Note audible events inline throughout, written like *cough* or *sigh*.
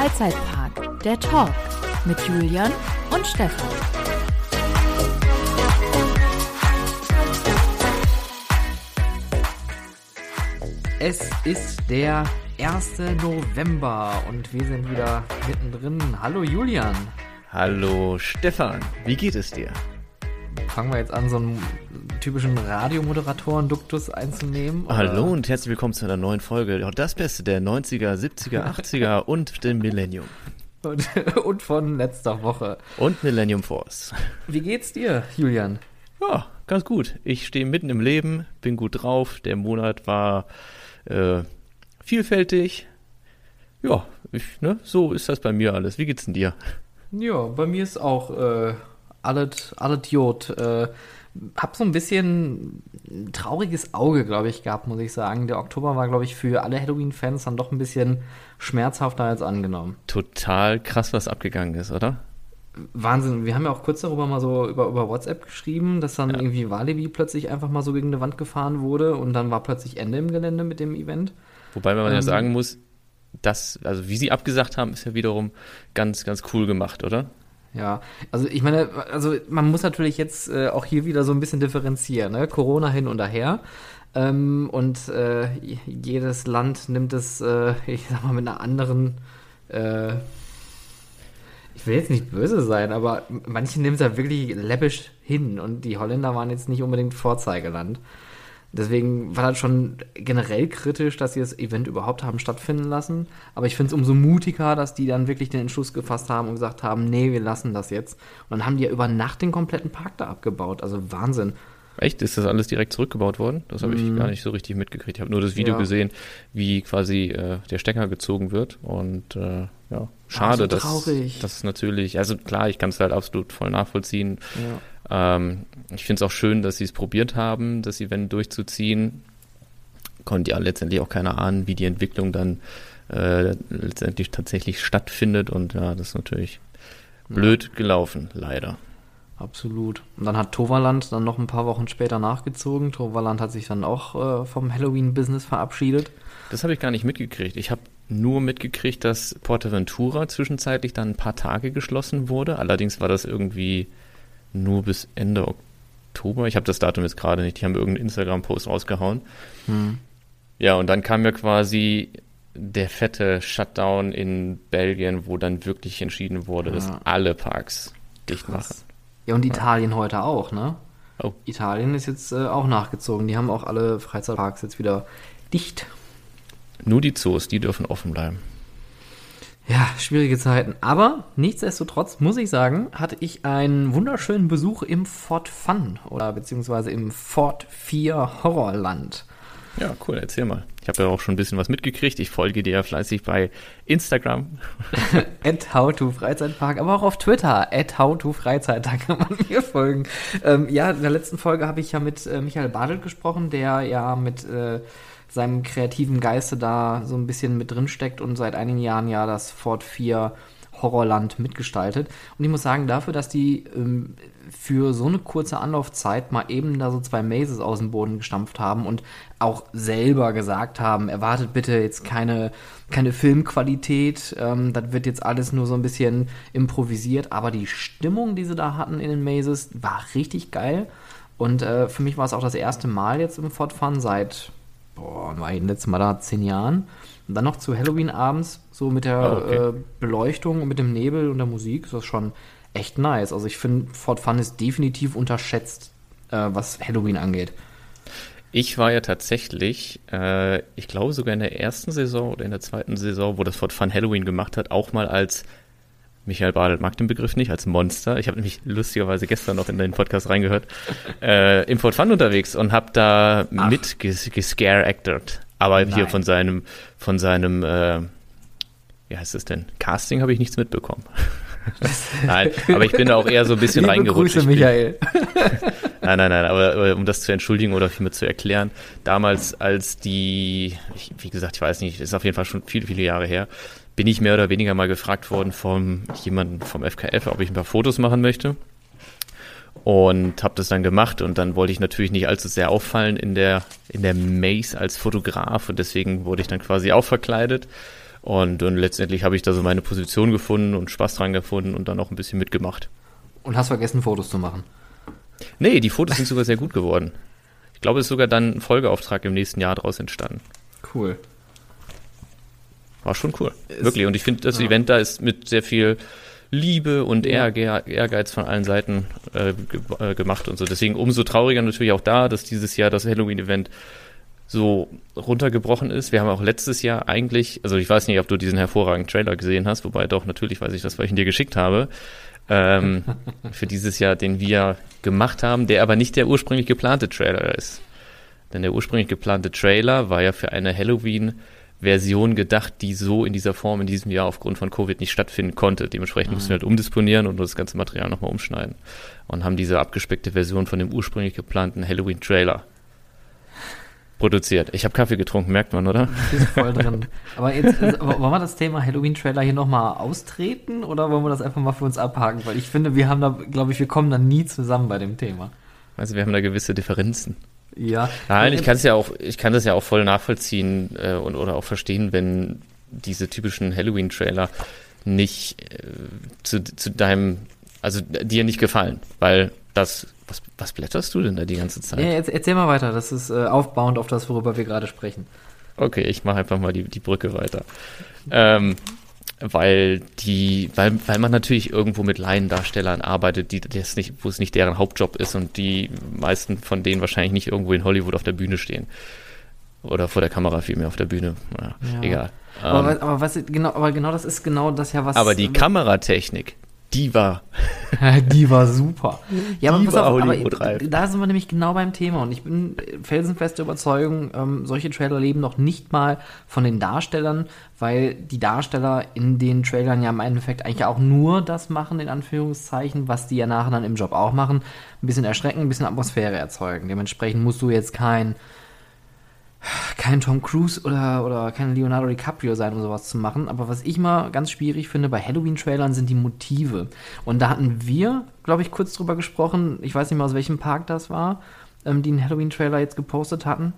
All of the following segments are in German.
Freizeitpark, der Talk mit Julian und Stefan. Es ist der 1. November und wir sind wieder mittendrin. Hallo Julian. Hallo Stefan, wie geht es dir? Fangen wir jetzt an, so einen typischen Radiomoderatoren-Duktus einzunehmen? Oder? Hallo und herzlich willkommen zu einer neuen Folge. Das Beste der 90er, 70er, 80er und dem Millennium. Und, *laughs* und, von letzter Woche. Und Millennium Force. Wie geht's dir, Julian? Ja, ganz gut. Ich stehe mitten im Leben, bin gut drauf. Der Monat war äh, vielfältig. Ja, ich, ne, so ist das bei mir alles. Wie geht's denn dir? Ja, bei mir ist auch äh, alles, alles Jod. Äh, hab so ein bisschen ein trauriges Auge, glaube ich, gehabt, muss ich sagen. Der Oktober war, glaube ich, für alle Halloween-Fans dann doch ein bisschen schmerzhafter als angenommen. Total krass, was abgegangen ist, oder? Wahnsinn. Wir haben ja auch kurz darüber mal so über, über WhatsApp geschrieben, dass dann ja. irgendwie Walibi plötzlich einfach mal so gegen eine Wand gefahren wurde und dann war plötzlich Ende im Gelände mit dem Event. Wobei man ähm, ja sagen muss, das, also wie sie abgesagt haben, ist ja wiederum ganz, ganz cool gemacht, oder? Ja, also ich meine, also man muss natürlich jetzt äh, auch hier wieder so ein bisschen differenzieren, ne? Corona hin und her. Ähm, und äh, jedes Land nimmt es, äh, *laughs* ich sag mal, mit einer anderen, äh, ich will jetzt nicht böse sein, aber manche nehmen es ja wirklich läppisch hin und die Holländer waren jetzt nicht unbedingt Vorzeigeland. Deswegen war das schon generell kritisch, dass sie das Event überhaupt haben stattfinden lassen. Aber ich finde es umso mutiger, dass die dann wirklich den Entschluss gefasst haben und gesagt haben, nee, wir lassen das jetzt. Und dann haben die ja über Nacht den kompletten Park da abgebaut. Also Wahnsinn. Echt? Ist das alles direkt zurückgebaut worden? Das habe ich mm. gar nicht so richtig mitgekriegt. Ich habe nur das Video ja. gesehen, wie quasi äh, der Stecker gezogen wird. Und äh, ja, schade, Ach, so dass das natürlich, also klar, ich kann es halt absolut voll nachvollziehen. Ja ähm, ich finde es auch schön, dass sie es probiert haben, das Event durchzuziehen. Konnte ja letztendlich auch keiner ahnen, wie die Entwicklung dann äh, letztendlich tatsächlich stattfindet. Und ja, das ist natürlich blöd gelaufen, leider. Absolut. Und dann hat Toverland dann noch ein paar Wochen später nachgezogen. Toverland hat sich dann auch äh, vom Halloween-Business verabschiedet. Das habe ich gar nicht mitgekriegt. Ich habe nur mitgekriegt, dass Portaventura zwischenzeitlich dann ein paar Tage geschlossen wurde. Allerdings war das irgendwie nur bis Ende Oktober. Ich habe das Datum jetzt gerade nicht. Die haben irgendeinen Instagram-Post rausgehauen. Hm. Ja, und dann kam ja quasi der fette Shutdown in Belgien, wo dann wirklich entschieden wurde, ja. dass alle Parks dicht machen. Ja, und Italien ja. heute auch, ne? Oh. Italien ist jetzt äh, auch nachgezogen. Die haben auch alle Freizeitparks jetzt wieder dicht. Nur die Zoos, die dürfen offen bleiben. Ja, schwierige Zeiten. Aber nichtsdestotrotz muss ich sagen, hatte ich einen wunderschönen Besuch im Fort Fun oder beziehungsweise im Fort 4 Horrorland. Ja, cool, erzähl mal. Ich habe ja auch schon ein bisschen was mitgekriegt. Ich folge dir ja fleißig bei Instagram. *laughs* at howtofreizeitpark, aber auch auf Twitter. At howtofreizeit, da kann man mir folgen. Ähm, ja, in der letzten Folge habe ich ja mit äh, Michael Badelt gesprochen, der ja mit äh, seinem kreativen Geiste da so ein bisschen mit drin steckt und seit einigen Jahren ja das Ford 4 Horrorland mitgestaltet. Und ich muss sagen, dafür, dass die ähm, für so eine kurze Anlaufzeit mal eben da so zwei Mazes aus dem Boden gestampft haben und auch selber gesagt haben, erwartet bitte jetzt keine, keine Filmqualität, ähm, das wird jetzt alles nur so ein bisschen improvisiert, aber die Stimmung, die sie da hatten in den Mazes, war richtig geil. Und äh, für mich war es auch das erste Mal jetzt im Ford Fun seit boah, war ich letztes Mal da, zehn Jahren. Und dann noch zu Halloween abends, so mit der oh, okay. äh, Beleuchtung und mit dem Nebel und der Musik, ist das schon echt nice. Also ich finde, Fort Fun ist definitiv unterschätzt, äh, was Halloween angeht. Ich war ja tatsächlich, äh, ich glaube sogar in der ersten Saison oder in der zweiten Saison, wo das Fort Fun Halloween gemacht hat, auch mal als Michael Badelt mag den Begriff nicht, als Monster. Ich habe nämlich lustigerweise gestern noch in den Podcast reingehört, äh, im Fort Fun unterwegs und habe da Ach. mit gescare-acted. Aber Nein. hier von seinem, von seinem, äh, wie heißt es denn? Casting habe ich nichts mitbekommen. *laughs* nein, aber ich bin da auch eher so ein bisschen Liebe reingerutscht. Grüße, Michael. *laughs* nein, nein, nein, aber, aber, um das zu entschuldigen oder vielmehr zu erklären, damals als die, ich, wie gesagt, ich weiß nicht, ist auf jeden Fall schon viele, viele Jahre her, bin ich mehr oder weniger mal gefragt worden von jemandem vom FKF, ob ich ein paar Fotos machen möchte. Und habe das dann gemacht und dann wollte ich natürlich nicht allzu sehr auffallen in der, in der Maze als Fotograf und deswegen wurde ich dann quasi auch verkleidet. Und, und letztendlich habe ich da so meine Position gefunden und Spaß dran gefunden und dann auch ein bisschen mitgemacht. Und hast vergessen, Fotos zu machen? Nee, die Fotos sind sogar sehr gut geworden. Ich glaube, es ist sogar dann ein Folgeauftrag im nächsten Jahr daraus entstanden. Cool. War schon cool. Ist, Wirklich. Und ich finde, das ja. Event da ist mit sehr viel Liebe und Ehrge Ehrgeiz von allen Seiten äh, ge äh, gemacht und so. Deswegen umso trauriger natürlich auch da, dass dieses Jahr das Halloween-Event so runtergebrochen ist. Wir haben auch letztes Jahr eigentlich, also ich weiß nicht, ob du diesen hervorragenden Trailer gesehen hast, wobei doch, natürlich weiß ich das, weil ich ihn dir geschickt habe, ähm, *laughs* für dieses Jahr, den wir gemacht haben, der aber nicht der ursprünglich geplante Trailer ist. Denn der ursprünglich geplante Trailer war ja für eine Halloween- Version gedacht, die so in dieser Form in diesem Jahr aufgrund von Covid nicht stattfinden konnte. Dementsprechend mhm. mussten wir halt umdisponieren und das ganze Material nochmal umschneiden. Und haben diese abgespeckte Version von dem ursprünglich geplanten Halloween-Trailer produziert. Ich habe Kaffee getrunken, merkt man, oder? Ist voll drin. *laughs* Aber jetzt, also, wollen wir das Thema Halloween-Trailer hier nochmal austreten oder wollen wir das einfach mal für uns abhaken? Weil ich finde, wir haben da, glaube ich, wir kommen da nie zusammen bei dem Thema. Also wir haben da gewisse Differenzen. Ja. Nein, ich kann es ja auch, ich kann das ja auch voll nachvollziehen äh, und oder auch verstehen, wenn diese typischen Halloween-Trailer nicht äh, zu, zu deinem, also dir nicht gefallen, weil das, was, was blätterst du denn da die ganze Zeit? Ja, jetzt, erzähl mal weiter, das ist äh, aufbauend auf das, worüber wir gerade sprechen. Okay, ich mache einfach mal die, die Brücke weiter. Ähm, weil die, weil, weil man natürlich irgendwo mit Laiendarstellern arbeitet, die das nicht, wo es nicht deren Hauptjob ist und die meisten von denen wahrscheinlich nicht irgendwo in Hollywood auf der Bühne stehen. Oder vor der Kamera vielmehr auf der Bühne. Ja, ja. Egal. Aber, ähm, aber, was, genau, aber genau das ist genau das ja, was. Aber die Kameratechnik, die war. *laughs* die war super. Ja, die aber, war auf, aber da sind wir nämlich genau beim Thema und ich bin felsenfeste Überzeugung, ähm, solche Trailer leben noch nicht mal von den Darstellern, weil die Darsteller in den Trailern ja im Endeffekt eigentlich auch nur das machen, in Anführungszeichen, was die ja nachher dann im Job auch machen. Ein bisschen erschrecken, ein bisschen Atmosphäre erzeugen. Dementsprechend musst du jetzt kein kein Tom Cruise oder, oder kein Leonardo DiCaprio sein, um sowas zu machen. Aber was ich mal ganz schwierig finde bei Halloween-Trailern sind die Motive. Und da hatten wir, glaube ich, kurz drüber gesprochen. Ich weiß nicht mehr, aus welchem Park das war, ähm, die einen Halloween-Trailer jetzt gepostet hatten.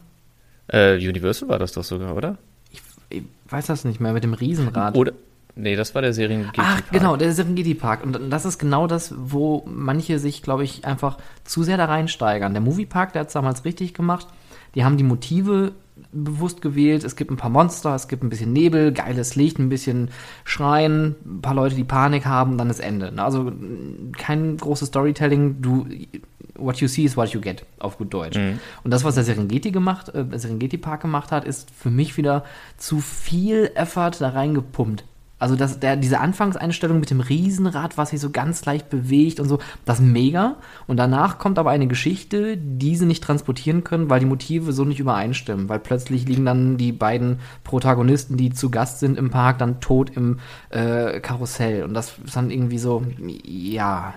Äh, Universal war das doch sogar, oder? Ich, ich, weiß das nicht mehr, mit dem Riesenrad. Oder. Nee, das war der Serengeti Park. Ach, genau, der Serengeti Park. Und das ist genau das, wo manche sich, glaube ich, einfach zu sehr da reinsteigern. Der Moviepark, der hat es damals richtig gemacht die haben die Motive bewusst gewählt. Es gibt ein paar Monster, es gibt ein bisschen Nebel, geiles Licht, ein bisschen Schreien, ein paar Leute, die Panik haben, dann das Ende. Also kein großes Storytelling. Du, what you see is what you get, auf gut Deutsch. Mhm. Und das, was der Serengeti gemacht, äh, Serengeti Park gemacht hat, ist für mich wieder zu viel Effort da reingepumpt. Also das, der, diese Anfangseinstellung mit dem Riesenrad, was sich so ganz leicht bewegt und so, das ist mega. Und danach kommt aber eine Geschichte, die sie nicht transportieren können, weil die Motive so nicht übereinstimmen. Weil plötzlich liegen dann die beiden Protagonisten, die zu Gast sind im Park, dann tot im äh, Karussell. Und das ist dann irgendwie so, ja,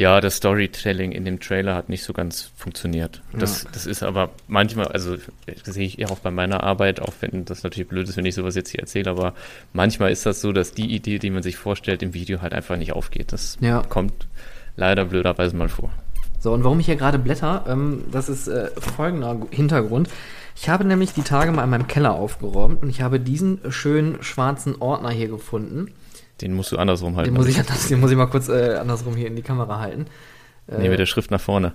ja, das Storytelling in dem Trailer hat nicht so ganz funktioniert. Das, ja. das ist aber manchmal, also das sehe ich ja auch bei meiner Arbeit, auch wenn das natürlich blöd ist, wenn ich sowas jetzt hier erzähle, aber manchmal ist das so, dass die Idee, die man sich vorstellt, im Video halt einfach nicht aufgeht. Das ja. kommt leider blöderweise mal vor. So, und warum ich hier gerade blätter, ähm, das ist äh, folgender Hintergrund. Ich habe nämlich die Tage mal in meinem Keller aufgeräumt und ich habe diesen schönen schwarzen Ordner hier gefunden. Den musst du andersrum halten. Den muss, ich, anders, den muss ich mal kurz äh, andersrum hier in die Kamera halten. Äh, nee, mit der Schrift nach vorne.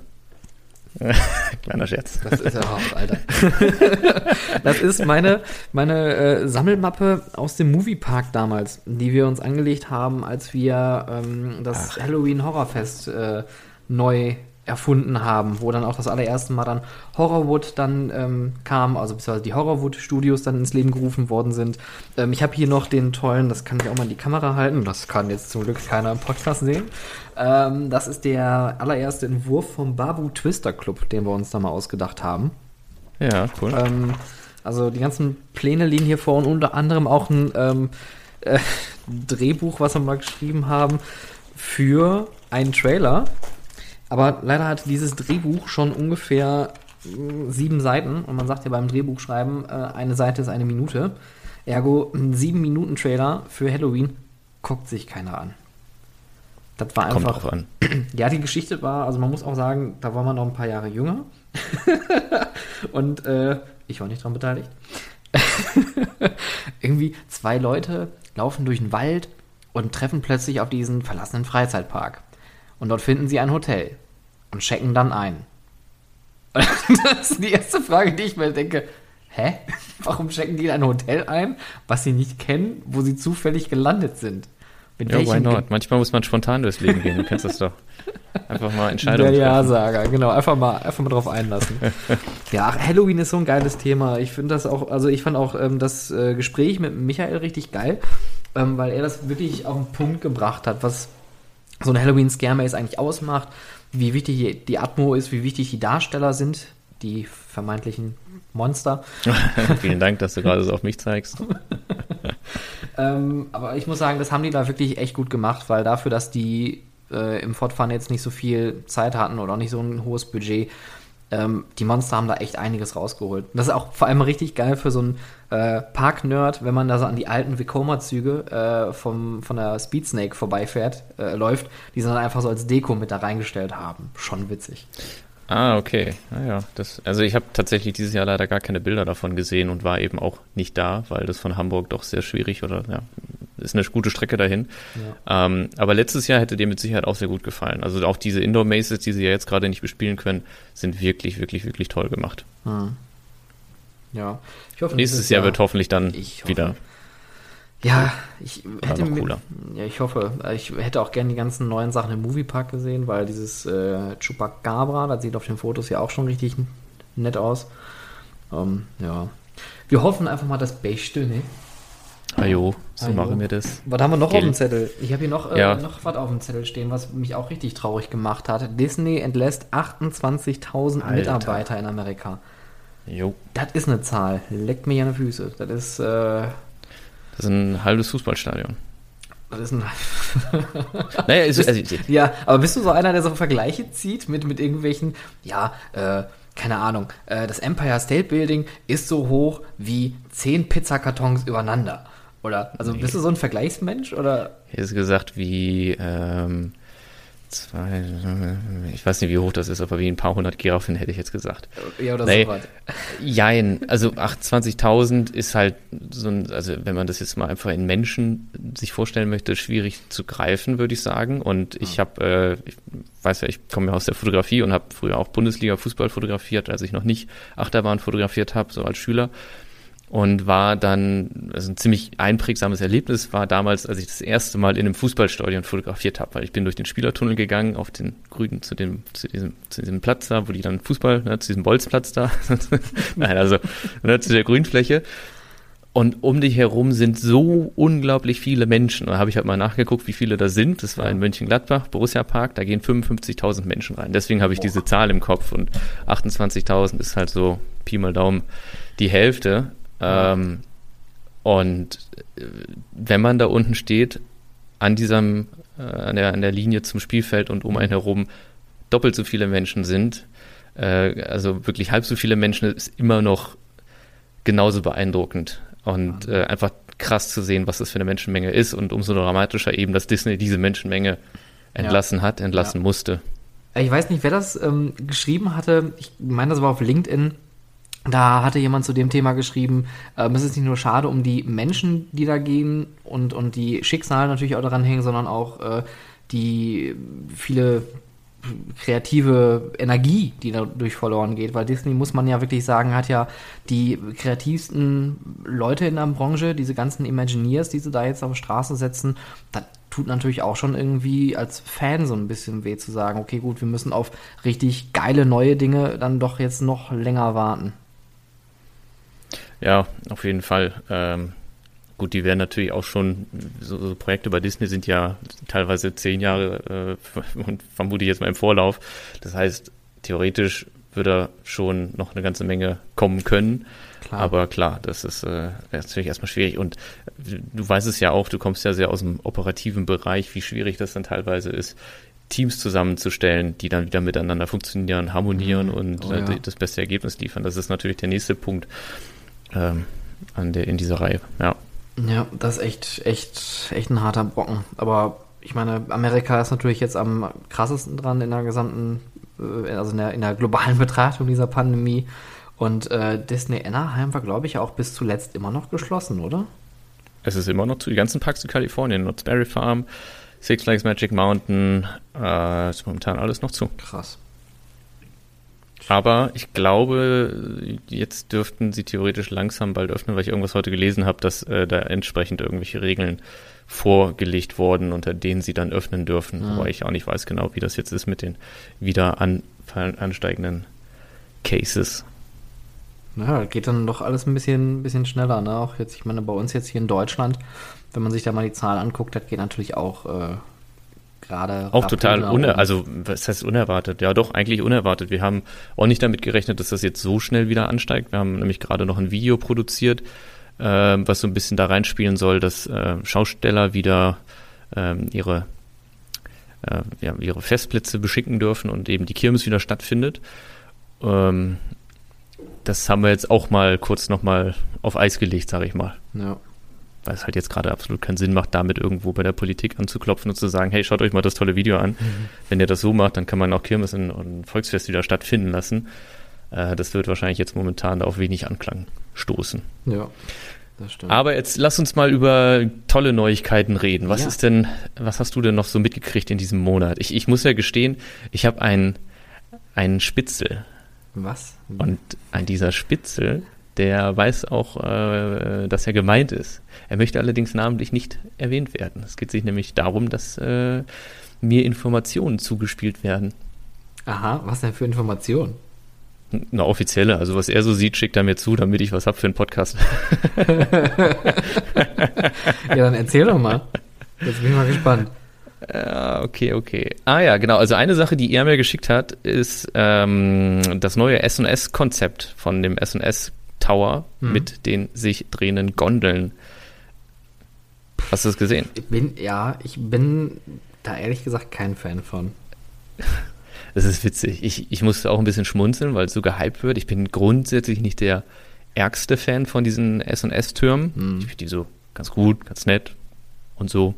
*laughs* Kleiner Scherz. Das ist ja hart, Alter. *laughs* das ist meine, meine äh, Sammelmappe aus dem Moviepark damals, die wir uns angelegt haben, als wir ähm, das Ach. Halloween Horrorfest äh, neu erfunden haben, wo dann auch das allererste Mal dann Horrorwood dann ähm, kam, also beziehungsweise die Horrorwood Studios dann ins Leben gerufen worden sind. Ähm, ich habe hier noch den tollen, das kann ich auch mal in die Kamera halten, das kann jetzt zum Glück keiner im Podcast sehen. Ähm, das ist der allererste Entwurf vom Babu Twister Club, den wir uns da mal ausgedacht haben. Ja, cool. Ähm, also die ganzen Pläne liegen hier vor und unter anderem auch ein ähm, äh, Drehbuch, was wir mal geschrieben haben für einen Trailer aber leider hat dieses Drehbuch schon ungefähr hm, sieben Seiten und man sagt ja beim Drehbuchschreiben, äh, eine Seite ist eine Minute. Ergo, ein sieben Minuten Trailer für Halloween guckt sich keiner an. Das war einfach. Kommt drauf an. *clears throat* Ja, die Geschichte war, also man muss auch sagen, da war man noch ein paar Jahre jünger. *laughs* und äh, ich war nicht dran beteiligt. *laughs* irgendwie zwei Leute laufen durch den Wald und treffen plötzlich auf diesen verlassenen Freizeitpark. Und dort finden sie ein Hotel und checken dann ein. *laughs* das ist die erste Frage, die ich mir denke. Hä? Warum checken die in ein Hotel ein, was sie nicht kennen, wo sie zufällig gelandet sind? Mit ja, why not? Manchmal muss man spontan durchs Leben gehen, du kennst das doch. Einfach mal Entscheidungen Der Ja-Sager, genau, einfach mal, einfach mal drauf einlassen. ja, Halloween ist so ein geiles Thema. Ich finde das auch, also ich fand auch ähm, das äh, Gespräch mit Michael richtig geil, ähm, weil er das wirklich auf den Punkt gebracht hat, was so ein Halloween-Scare-Maze eigentlich ausmacht, wie wichtig die Atmo ist, wie wichtig die Darsteller sind, die vermeintlichen Monster. *laughs* Vielen Dank, dass du gerade so auf mich zeigst. *laughs* ähm, aber ich muss sagen, das haben die da wirklich echt gut gemacht, weil dafür, dass die äh, im Fortfahren jetzt nicht so viel Zeit hatten oder auch nicht so ein hohes Budget, ähm, die Monster haben da echt einiges rausgeholt. Das ist auch vor allem richtig geil für so einen äh, Park-Nerd, wenn man da so an die alten Vekoma-Züge äh, vom, von der Speed Snake vorbeifährt, äh, läuft, die sie dann einfach so als Deko mit da reingestellt haben. Schon witzig. Ah, okay. Naja, das, also ich habe tatsächlich dieses Jahr leider gar keine Bilder davon gesehen und war eben auch nicht da, weil das von Hamburg doch sehr schwierig oder ja, ist eine gute Strecke dahin. Ja. Ähm, aber letztes Jahr hätte dir mit Sicherheit auch sehr gut gefallen. Also auch diese Indoor Maces, die sie ja jetzt gerade nicht bespielen können, sind wirklich, wirklich, wirklich toll gemacht. Hm. Ja, ich hoffe. Nächstes Jahr, wird hoffentlich dann wieder ja, ich hätte mir, ja, ich hoffe, ich hätte auch gerne die ganzen neuen Sachen im Moviepark gesehen, weil dieses äh, Chupacabra, das sieht auf den Fotos ja auch schon richtig nett aus. Ähm, ja. Wir hoffen einfach mal das Beste, ne? Ajo, so Ajo. machen wir das. Was haben wir noch Gel. auf dem Zettel? Ich habe hier noch, äh, ja. noch was auf dem Zettel stehen, was mich auch richtig traurig gemacht hat. Disney entlässt 28.000 Mitarbeiter in Amerika. Jo. Das ist eine Zahl. Leckt mir ja eine Füße. Das ist, äh, das ist ein halbes Fußballstadion. Das ist ein. *laughs* naja, ist, also, ja, aber bist du so einer, der so Vergleiche zieht mit, mit irgendwelchen, ja, äh, keine Ahnung, äh, das Empire State Building ist so hoch wie zehn Pizzakartons übereinander. Oder, also nee. bist du so ein Vergleichsmensch oder? Hier ist gesagt wie, ähm, zwei, ich weiß nicht, wie hoch das ist, aber wie ein paar hundert Giraffen hätte ich jetzt gesagt. Ja, oder nee, so was. Jein, also 28.000 ist halt so ein, also wenn man das jetzt mal einfach in Menschen sich vorstellen möchte, schwierig zu greifen, würde ich sagen. Und ich habe, äh, ich weiß ja, ich komme ja aus der Fotografie und habe früher auch Bundesliga-Fußball fotografiert, als ich noch nicht Achterbahn fotografiert habe, so als Schüler und war dann, also ein ziemlich einprägsames Erlebnis war damals, als ich das erste Mal in einem Fußballstadion fotografiert habe, weil ich bin durch den Spielertunnel gegangen auf den Grünen zu dem, zu diesem, zu diesem Platz da, wo die dann Fußball, ne, zu diesem Bolzplatz da, *laughs* nein, also ne, zu der Grünfläche. Und um dich herum sind so unglaublich viele Menschen. Da habe ich halt mal nachgeguckt, wie viele da sind. Das war in Mönchengladbach, Borussia Park, da gehen 55.000 Menschen rein. Deswegen habe ich diese Zahl im Kopf und 28.000 ist halt so Pi mal Daumen die Hälfte. Ähm, und äh, wenn man da unten steht, an diesem, äh, an, der, an der Linie zum Spielfeld und um einen herum doppelt so viele Menschen sind, äh, also wirklich halb so viele Menschen, ist immer noch genauso beeindruckend. Und äh, einfach krass zu sehen, was das für eine Menschenmenge ist und umso dramatischer eben, dass Disney diese Menschenmenge entlassen ja. hat, entlassen ja. musste. Ich weiß nicht, wer das ähm, geschrieben hatte. Ich meine, das war auf LinkedIn. Da hatte jemand zu dem Thema geschrieben, äh, es ist nicht nur schade um die Menschen, die da gehen und, und die Schicksale natürlich auch daran hängen, sondern auch äh, die viele kreative Energie, die dadurch verloren geht, weil Disney, muss man ja wirklich sagen, hat ja die kreativsten Leute in der Branche, diese ganzen Imagineers, die sie da jetzt auf die Straße setzen, das tut natürlich auch schon irgendwie als Fan so ein bisschen weh zu sagen, okay, gut, wir müssen auf richtig geile neue Dinge dann doch jetzt noch länger warten. Ja, auf jeden Fall. Ähm, gut, die werden natürlich auch schon, so, so, Projekte bei Disney sind ja teilweise zehn Jahre äh, *laughs* und vermute ich jetzt mal im Vorlauf. Das heißt, theoretisch würde schon noch eine ganze Menge kommen können. Klar. Aber klar, das ist äh, natürlich erstmal schwierig. Und du weißt es ja auch, du kommst ja sehr aus dem operativen Bereich, wie schwierig das dann teilweise ist, Teams zusammenzustellen, die dann wieder miteinander funktionieren, harmonieren mhm. und oh, äh, ja. das beste Ergebnis liefern. Das ist natürlich der nächste Punkt ähm, an der, in dieser Reihe. Ja. Ja, das ist echt, echt, echt ein harter Brocken. Aber ich meine, Amerika ist natürlich jetzt am krassesten dran in der gesamten, äh, also in der, in der globalen *laughs* Betrachtung dieser Pandemie. Und äh, Disney Anaheim war, glaube ich, auch bis zuletzt immer noch geschlossen, oder? Es ist immer noch zu, die ganzen Parks in Kalifornien, Knott's Berry Farm, Six Flags Magic Mountain, äh, ist momentan alles noch zu. Krass. Aber ich glaube, jetzt dürften sie theoretisch langsam bald öffnen, weil ich irgendwas heute gelesen habe, dass äh, da entsprechend irgendwelche Regeln vorgelegt wurden, unter denen sie dann öffnen dürfen. Mhm. Aber ich auch nicht weiß genau, wie das jetzt ist mit den wieder an, ansteigenden Cases. Ja, geht dann doch alles ein bisschen, bisschen schneller. Ne? Auch jetzt, ich meine, bei uns jetzt hier in Deutschland, wenn man sich da mal die Zahlen anguckt, das geht natürlich auch äh, gerade. Auch total uner also was heißt unerwartet? Ja, doch, eigentlich unerwartet. Wir haben auch nicht damit gerechnet, dass das jetzt so schnell wieder ansteigt. Wir haben nämlich gerade noch ein Video produziert, äh, was so ein bisschen da reinspielen soll, dass äh, Schausteller wieder ähm, ihre, äh, ja, ihre Festplätze beschicken dürfen und eben die Kirmes wieder stattfindet. Ähm, das haben wir jetzt auch mal kurz nochmal auf Eis gelegt, sage ich mal. Ja weil es halt jetzt gerade absolut keinen Sinn macht, damit irgendwo bei der Politik anzuklopfen und zu sagen, hey, schaut euch mal das tolle Video an. Mhm. Wenn ihr das so macht, dann kann man auch Kirmes und, Volksfest wieder stattfinden lassen. Äh, das wird wahrscheinlich jetzt momentan auf wenig Anklang stoßen. Ja. Das stimmt. Aber jetzt lass uns mal über tolle Neuigkeiten reden. Was ja. ist denn, was hast du denn noch so mitgekriegt in diesem Monat? Ich, ich muss ja gestehen, ich habe einen, einen Spitzel. Was? Und an dieser Spitzel der weiß auch, äh, dass er gemeint ist. Er möchte allerdings namentlich nicht erwähnt werden. Es geht sich nämlich darum, dass äh, mir Informationen zugespielt werden. Aha, was denn für Informationen? Eine offizielle, also was er so sieht, schickt er mir zu, damit ich was hab für einen Podcast. *laughs* ja, dann erzähl doch mal. Jetzt bin ich mal gespannt. Ja, okay, okay. Ah ja, genau. Also eine Sache, die er mir geschickt hat, ist ähm, das neue S&S-Konzept von dem S&S Tower mhm. mit den sich drehenden Gondeln. Hast du es gesehen? Ich bin, ja, ich bin da ehrlich gesagt kein Fan von. *laughs* Das ist witzig. Ich, ich musste auch ein bisschen schmunzeln, weil es so gehypt wird. Ich bin grundsätzlich nicht der ärgste Fan von diesen S&S-Türmen. Mhm. Ich finde die so ganz gut, ganz nett und so.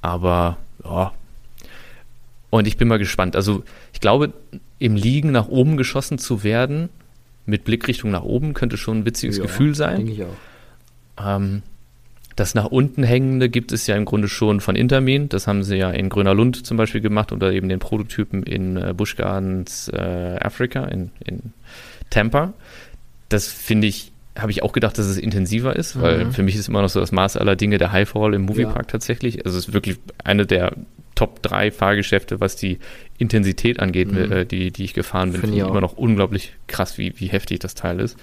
Aber, ja. Und ich bin mal gespannt. Also, ich glaube, im Liegen nach oben geschossen zu werden, mit Blickrichtung nach oben könnte schon ein witziges ja, Gefühl sein. Denke ich auch. Ähm, das nach unten hängende gibt es ja im Grunde schon von Intermin. Das haben sie ja in Gröner Lund zum Beispiel gemacht oder eben den Prototypen in äh, Busch Gardens äh, Africa in, in Tampa. Das finde ich, habe ich auch gedacht, dass es intensiver ist, mhm. weil für mich ist immer noch so das Maß aller Dinge der Highfall im Moviepark ja. tatsächlich. Also es ist wirklich eine der Top 3 Fahrgeschäfte, was die Intensität angeht, mhm. äh, die, die ich gefahren bin. Finde ich immer noch unglaublich krass, wie, wie heftig das Teil ist.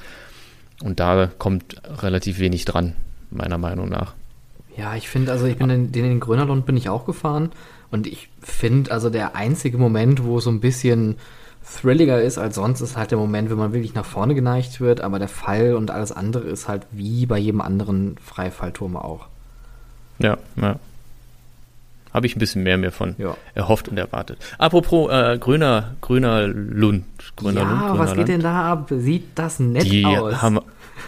Und da kommt relativ wenig dran, meiner Meinung nach. Ja, ich finde, also ich bin in, den in Grönerlund bin ich auch gefahren und ich finde, also der einzige Moment, wo es so ein bisschen thrilliger ist als sonst, ist halt der Moment, wenn man wirklich nach vorne geneigt wird, aber der Fall und alles andere ist halt wie bei jedem anderen Freifallturm auch. Ja, ja habe ich ein bisschen mehr mehr von ja. erhofft und erwartet. Apropos äh, grüner, grüner Lund. Grüner ja, Lund, grüner was geht Land. denn da ab? Sieht das nett die aus? Haben,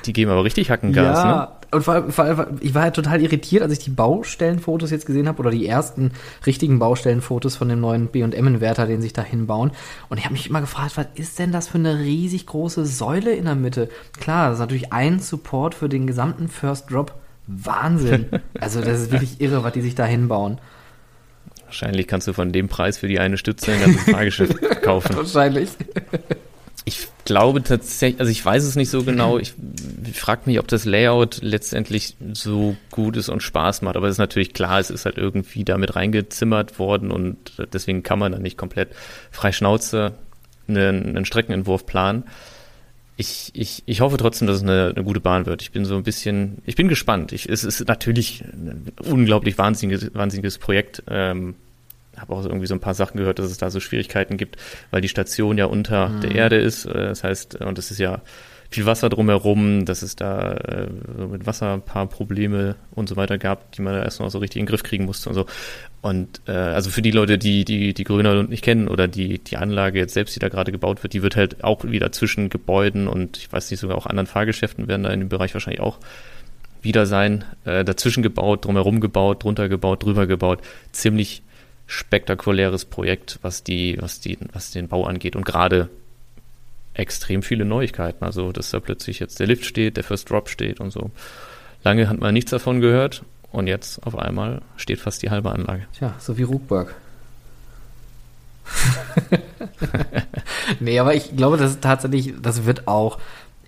die geben aber richtig Hackengas, ja. ne? Und vor allem, vor allem, ich war ja total irritiert, als ich die Baustellenfotos jetzt gesehen habe oder die ersten richtigen Baustellenfotos von dem neuen B&M-Inverter, den sich da hinbauen. Und ich habe mich immer gefragt, was ist denn das für eine riesig große Säule in der Mitte? Klar, das ist natürlich ein Support für den gesamten First Drop. Wahnsinn. *laughs* Also das ist wirklich irre, was die sich da hinbauen. Wahrscheinlich kannst du von dem Preis für die eine Stütze ein ganzes *laughs* Fahrgeschäft kaufen. Wahrscheinlich. Ich glaube tatsächlich, also ich weiß es nicht so genau. Ich, ich frage mich, ob das Layout letztendlich so gut ist und Spaß macht. Aber es ist natürlich klar, es ist halt irgendwie damit reingezimmert worden und deswegen kann man dann nicht komplett frei Schnauze einen, einen Streckenentwurf planen. Ich, ich, ich hoffe trotzdem, dass es eine, eine gute Bahn wird. Ich bin so ein bisschen, ich bin gespannt. Ich, es ist natürlich ein unglaublich wahnsinniges, wahnsinniges Projekt. Ähm, habe auch irgendwie so ein paar Sachen gehört, dass es da so Schwierigkeiten gibt, weil die Station ja unter mhm. der Erde ist. Äh, das heißt, und es ist ja viel Wasser drumherum, dass es da äh, mit Wasser ein paar Probleme und so weiter gab, die man da erst noch so richtig in den Griff kriegen musste und so. Und äh, also für die Leute, die die die Grüner nicht kennen oder die die Anlage jetzt selbst, die da gerade gebaut wird, die wird halt auch wieder zwischen Gebäuden und ich weiß nicht sogar auch anderen Fahrgeschäften werden da in dem Bereich wahrscheinlich auch wieder sein, äh, dazwischen gebaut, drumherum gebaut, drunter gebaut, drüber gebaut, ziemlich spektakuläres Projekt, was die was die was den Bau angeht und gerade extrem viele Neuigkeiten. Also, dass da plötzlich jetzt der Lift steht, der First Drop steht und so. Lange hat man nichts davon gehört und jetzt auf einmal steht fast die halbe Anlage. Tja, so wie Ruckberg. *laughs* nee, aber ich glaube, das tatsächlich, das wird auch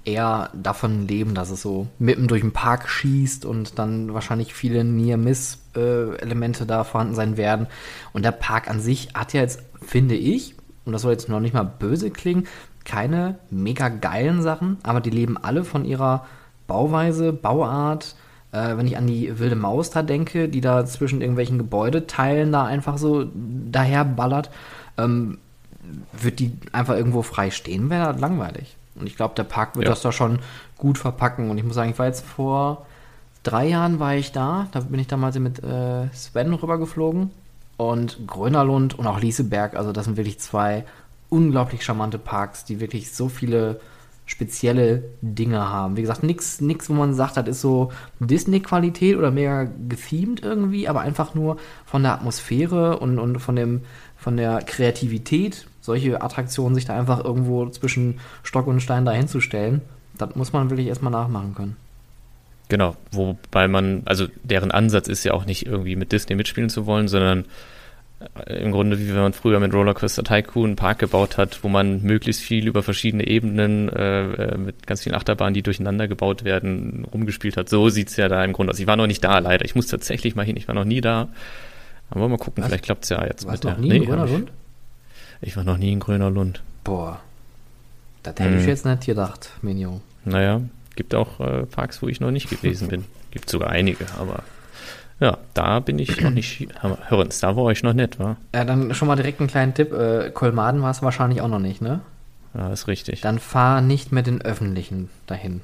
eher davon leben, dass es so mitten durch den Park schießt und dann wahrscheinlich viele Near-Miss-Elemente da vorhanden sein werden. Und der Park an sich hat ja jetzt, finde ich, und das soll jetzt noch nicht mal böse klingen, keine mega geilen Sachen, aber die leben alle von ihrer Bauweise, Bauart. Äh, wenn ich an die wilde Maus da denke, die da zwischen irgendwelchen Gebäudeteilen da einfach so daher ballert, ähm, wird die einfach irgendwo frei stehen, wäre langweilig. Und ich glaube, der Park wird Ja. das da schon gut verpacken. Und ich muss sagen, ich war jetzt vor drei Jahren war ich da. Da bin ich damals mit äh, Sven rübergeflogen. Und Grönerlund und auch Lieseberg, also das sind wirklich zwei unglaublich charmante Parks, die wirklich so viele spezielle Dinge haben. Wie gesagt, nichts, nix, wo man sagt, das ist so Disney-Qualität oder mega gethemed irgendwie, aber einfach nur von der Atmosphäre und, und von, dem, von der Kreativität, solche Attraktionen sich da einfach irgendwo zwischen Stock und Stein dahinzustellen, das muss man wirklich erstmal nachmachen können. Genau, wobei man, also deren Ansatz ist ja auch nicht irgendwie mit Disney mitspielen zu wollen, sondern im Grunde, wie wenn man früher mit Rollercoaster Tycoon einen Park gebaut hat, wo man möglichst viel über verschiedene Ebenen äh, äh, mit ganz vielen Achterbahnen, die durcheinander gebaut werden, rumgespielt hat. So sieht's ja da im Grunde aus. Ich war noch nicht da, leider. Ich muss tatsächlich mal hin. Ich war noch nie da. Aber mal gucken, Was? vielleicht klappt's ja jetzt Warst mit noch der. nie in hab ich, Grönerlund? ich war noch nie in Gröner Lund. Boah, das hätte ich Mhm. jetzt nicht gedacht, Minion. Naja, gibt auch äh, Parks, wo ich noch nicht gewesen bin. Gibt sogar einige, aber ja, da bin ich noch nicht. Hörens, da war ich noch nicht, wa? Ja, dann schon mal direkt einen kleinen Tipp. Äh, Kolmaden war es wahrscheinlich auch noch nicht, ne? Ja, ist richtig. Dann fahr nicht mit den Öffentlichen dahin.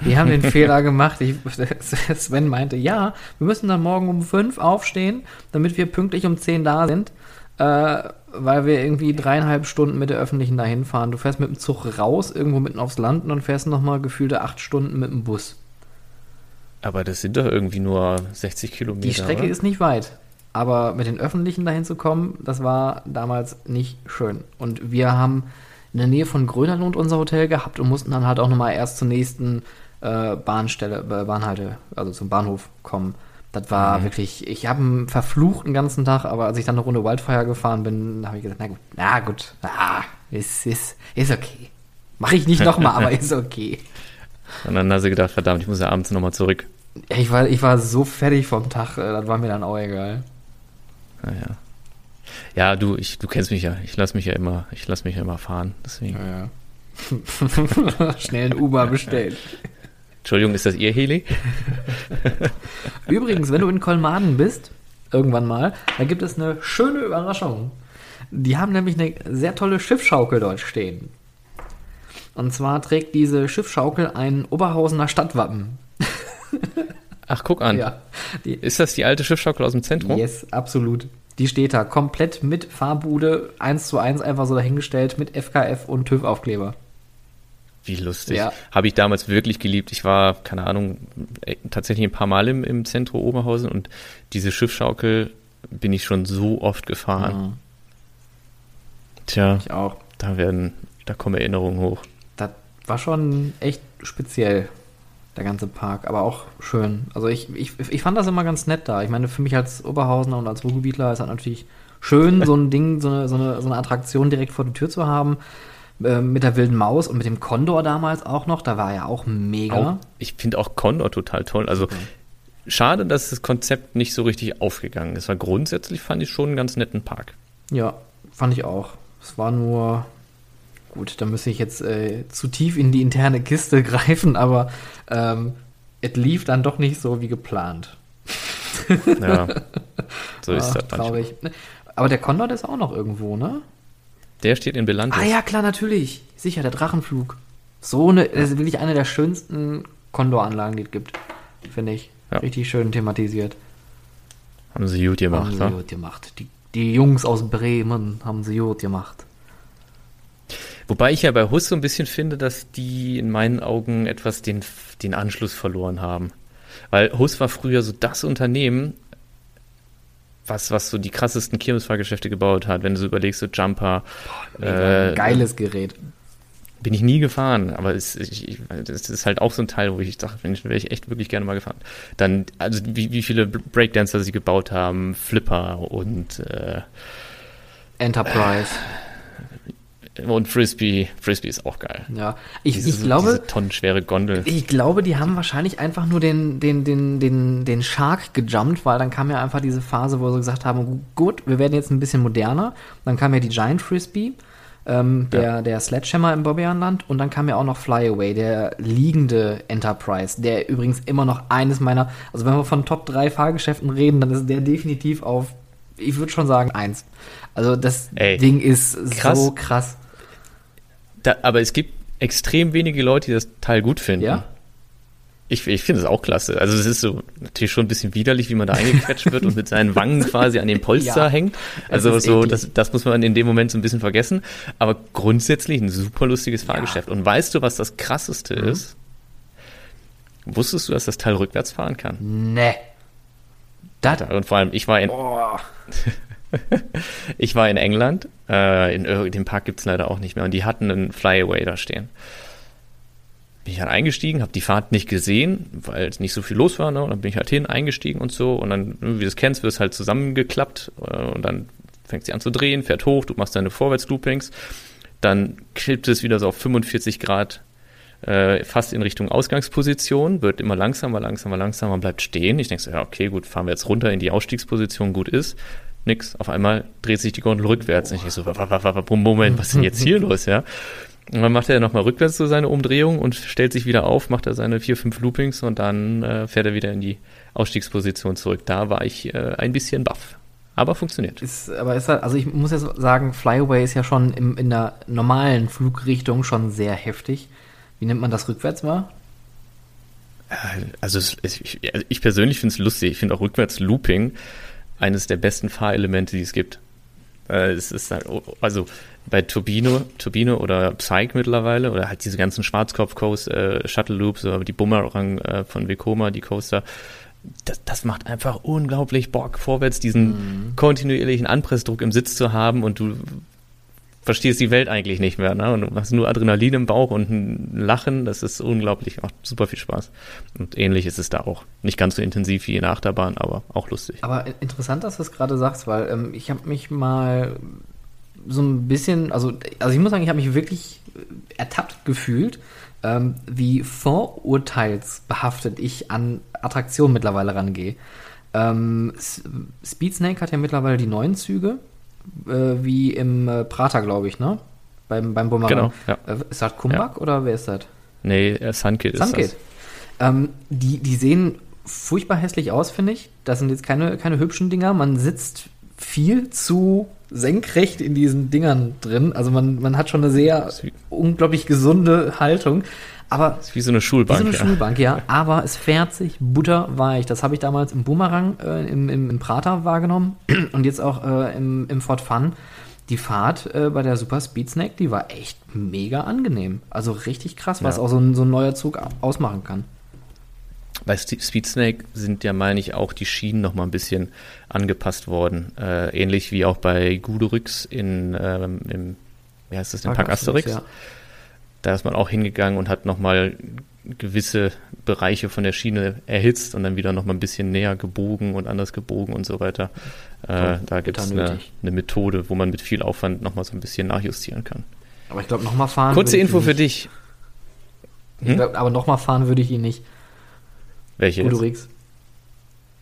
Wir haben den *laughs* Fehler gemacht. Ich, *laughs* Sven meinte, ja, wir müssen dann morgen um fünf aufstehen, damit wir pünktlich um zehn da sind, äh, weil wir irgendwie dreieinhalb Stunden mit der Öffentlichen dahin fahren. Du fährst mit dem Zug raus, irgendwo mitten aufs Land und dann fährst nochmal gefühlte acht Stunden mit dem Bus. Aber das sind doch irgendwie nur 60 Kilometer. Die Strecke oder? ist nicht weit. Aber mit den Öffentlichen dahin zu kommen, das war damals nicht schön. Und wir haben in der Nähe von Grönerlund unser Hotel gehabt und mussten dann halt auch nochmal erst zur nächsten äh, Bahnstelle, äh, Bahnhalte, also zum Bahnhof kommen. Das war Mhm. wirklich, ich habe einen verfluchten ganzen Tag, aber als ich dann eine Runde Wildfire gefahren bin, habe ich gesagt, na gut, na gut, ah, ist, ist, ist okay. Mache ich nicht *laughs* nochmal, aber ist okay. Und dann hast du gedacht, verdammt, ich muss ja abends nochmal zurück. Ich war, ich war so fertig vom Tag, äh, das war mir dann auch egal. Naja. Ja, du, ich, du kennst mich ja. Ich lass mich ja immer, ich lass mich ja immer fahren. Deswegen. Ja. *laughs* Schnell ein Uber bestellt. Entschuldigung, ist das Ihr Heli? Übrigens, wenn du in Kolmaden bist, irgendwann mal, da gibt es eine schöne Überraschung. Die haben nämlich eine sehr tolle Schiffschaukel dort stehen. Und zwar trägt diese Schiffschaukel ein Oberhausener Stadtwappen. Ach, guck an. Ja, die, Ist das die alte Schiffschaukel aus dem Zentrum? yes, absolut. Die steht da komplett mit Fahrbude, eins zu eins einfach so dahingestellt mit FKF und TÜV-Aufkleber. Wie lustig. Ja. Habe ich damals wirklich geliebt. Ich war, keine Ahnung, äh, tatsächlich ein paar Mal im, im Zentrum Oberhausen und diese Schiffschaukel bin ich schon so oft gefahren. Mhm. Tja, Ich auch. da werden, da kommen Erinnerungen hoch. War schon echt speziell, der ganze Park, aber auch schön. Also ich, ich, ich fand das immer ganz nett da. Ich meine, für mich als Oberhausener und als Ruhrgebietler ist das natürlich schön, so ein Ding, so eine, so eine, so eine Attraktion direkt vor der Tür zu haben. Äh, mit der wilden Maus und mit dem Condor damals auch noch. Da war ja auch mega. Auch, ich finde auch Condor total toll. Also schade, dass das Konzept nicht so richtig aufgegangen ist, weil grundsätzlich fand ich schon einen ganz netten Park. Ja, fand ich auch. Es war nur. Gut, da müsste ich jetzt äh, zu tief in die interne Kiste *laughs* greifen, aber ähm, es lief dann doch nicht so wie geplant. Ja, so *laughs* ist Ach, das manchmal. traurig. Aber der Condor der ist auch noch irgendwo, ne? Der steht in Belantes. Ah ja, klar, natürlich. Sicher, der Drachenflug. So eine, das ist wirklich eine der schönsten Condor-Anlagen, die es gibt. Finde ich. Ja. Richtig schön thematisiert. Haben sie gut gemacht, haben sie gut gemacht. Die, die Jungs aus Bremen haben sie gut gemacht. Wobei ich ja bei Hus so ein bisschen finde, dass die in meinen Augen etwas den, den Anschluss verloren haben. Weil Hus war früher so das Unternehmen, was, was so die krassesten Kirmesfahrgeschäfte gebaut hat. Wenn du so überlegst, so Jumper, Mega äh, geiles Gerät. Bin ich nie gefahren, aber es, ich, das ist halt auch so ein Teil, wo ich dachte, Mensch, wäre ich echt wirklich gerne mal gefahren. Dann, also wie, wie viele Breakdancer sie gebaut haben, Flipper und äh, Enterprise. Und Frisbee, Frisbee ist auch geil. Ja, ich, diese, ich glaube. Diese tonnenschwere Gondel. Ich glaube, die haben wahrscheinlich einfach nur den, den, den, den, den Shark gejumpt, weil dann kam ja einfach diese Phase, wo sie gesagt haben: gut, wir werden jetzt ein bisschen moderner. Dann kam ja die Giant Frisbee, ähm, der, ja. der Sledgehammer im Bobbejaanland und dann kam ja auch noch Flyaway, der liegende Enterprise, der übrigens immer noch eines meiner, also wenn wir von Top 3 Fahrgeschäften reden, dann ist der definitiv auf, ich würde schon sagen, eins. Also das Ey, Ding ist krass. so krass. Da, aber es gibt extrem wenige Leute, die das Teil gut finden. Ja. Ich, ich finde es auch klasse. Also es ist so natürlich schon ein bisschen widerlich, wie man da eingequetscht wird und mit seinen Wangen quasi an dem Polster ja, hängt. Also so, das, das muss man in dem Moment so ein bisschen vergessen. Aber grundsätzlich ein super lustiges Fahrgeschäft. Ja. Und weißt du, was das krasseste mhm. ist? Wusstest du, dass das Teil rückwärts fahren kann? Nee. Das und vor allem, ich war in. *laughs* ich war in England, äh, in, dem Park gibt es leider auch nicht mehr, und die hatten einen Flyaway da stehen. Bin ich halt eingestiegen, habe die Fahrt nicht gesehen, weil es nicht so viel los war, ne? und dann bin ich halt hin, eingestiegen und so, und dann, wie du es kennst, wird es halt zusammengeklappt, äh, und dann fängt sie an zu drehen, fährt hoch, du machst deine Vorwärtsloopings, dann kippt es wieder so auf 45 Grad äh, fast in Richtung Ausgangsposition, wird immer langsamer, langsamer, langsamer, bleibt stehen. Ich denke so, ja, okay, gut, fahren wir jetzt runter in die Ausstiegsposition, gut ist nix. Auf einmal dreht sich die Gondel rückwärts. Und ich so, Moment, was ist denn jetzt hier *laughs* los, ja? Und dann macht er nochmal rückwärts so seine Umdrehung und stellt sich wieder auf, macht er seine vier, fünf Loopings und dann äh, fährt er wieder in die Ausstiegsposition zurück. Da war ich äh, ein bisschen baff. Aber funktioniert. Ist, aber ist halt, also ich muss jetzt sagen, Flyaway ist ja schon im, in der normalen Flugrichtung schon sehr heftig. Wie nennt man das rückwärts mal? Äh, also es, ich, ich persönlich finde es lustig. Ich finde auch rückwärts Looping eines der besten Fahrelemente, die es gibt. Äh, es ist halt, also bei Turbino, Turbino oder Psyche mittlerweile oder halt diese ganzen Schwarzkopf-Coaster, äh, Shuttle Loops oder die Bumerang äh, von Vekoma, die Coaster, das, das macht einfach unglaublich Bock, vorwärts diesen mhm. kontinuierlichen Anpressdruck im Sitz zu haben und du verstehst die Welt eigentlich nicht mehr. Ne? Und du hast nur Adrenalin im Bauch und ein Lachen. Das ist unglaublich, macht super viel Spaß. Und ähnlich ist es da auch. Nicht ganz so intensiv wie in der Achterbahn, aber auch lustig. Aber interessant, dass du es gerade sagst, weil ähm, ich habe mich mal so ein bisschen, also, also ich muss sagen, ich habe mich wirklich ertappt gefühlt, ähm, wie vorurteilsbehaftet ich an Attraktionen mittlerweile rangehe. Ähm, Speed Snake hat ja mittlerweile die neuen Züge äh, wie im äh, Prater, glaube ich, ne? Beim, beim Bumerang. Genau, ja. Äh, ist das Kumbak ja. oder wer ist das? Nee, äh, Sunkit ist Sunkit. das. Ähm, die, die sehen furchtbar hässlich aus, finde ich. Das sind jetzt keine, keine hübschen Dinger. Man sitzt viel zu senkrecht in diesen Dingern drin. Also man, man hat schon eine sehr unglaublich gesunde Haltung. Aber ist wie so eine Schulbank. Wie so eine ja. Schulbank, ja. Aber es fährt sich butterweich. Das habe ich damals im Boomerang äh, im, im, im Prater wahrgenommen *clears throat* und jetzt auch äh, im, im Fort Fun. Die Fahrt äh, bei der Super Speed Snack, die war echt mega angenehm. Also richtig krass, was ja. auch so ein, so ein neuer Zug ausmachen kann. Bei Speed Snake sind ja, meine ich, auch die Schienen noch mal ein bisschen angepasst worden. Äh, ähnlich wie auch bei Guderix in, ähm, im, wie heißt das, den Park, Park Asterix. Asterix ja da ist man auch hingegangen und hat nochmal gewisse Bereiche von der Schiene erhitzt und dann wieder nochmal ein bisschen näher gebogen und anders gebogen und so weter. Äh, da gibt es eine, eine, Methode, wo man mit viel Aufwand nochmal so ein bisschen nachjustieren kann. Aber ich glaube, nochmal fahren. Kurze Info für dich. Hm? Glaub, aber nochmal fahren würde ich ihn nicht. Welche? Udurix.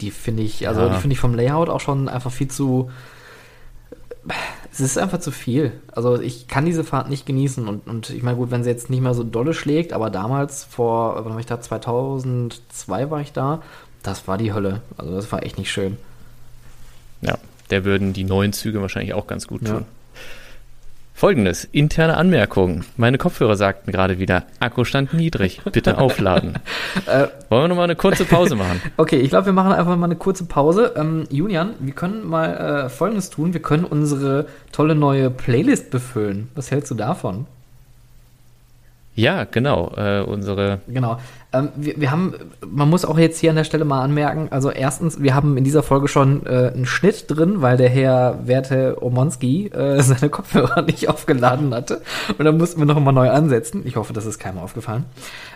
Die finde ich, also ja. die finde ich vom Layout auch schon einfach viel zu es ist einfach zu viel. Also ich kann diese Fahrt nicht genießen und, und ich meine, gut, wenn sie jetzt nicht mehr so dolle schlägt, aber damals vor, wann war ich da, 2002 war ich da, das war die Hölle. Also das war echt nicht schön. Ja, der würden die neuen Züge wahrscheinlich auch ganz gut tun. Ja. Folgendes, interne Anmerkung. Meine Kopfhörer sagten gerade wieder, Akkustand niedrig, bitte aufladen. *laughs* äh, Wollen wir nochmal eine kurze Pause machen? *laughs* okay, ich glaube, wir machen einfach mal eine kurze Pause. Ähm, Julian, wir können mal äh, Folgendes tun. Wir können unsere tolle neue Playlist befüllen. Was hältst du davon? Ja, genau. Äh, unsere genau. Ähm, wir, wir haben, man muss auch jetzt hier an der Stelle mal anmerken, also erstens, wir haben in dieser Folge schon äh, einen Schnitt drin, weil der Herr Werte Omonski äh, *laughs* seine Kopfhörer nicht aufgeladen hatte. Und dann mussten wir noch mal neu ansetzen. Ich hoffe, das ist keinem aufgefallen.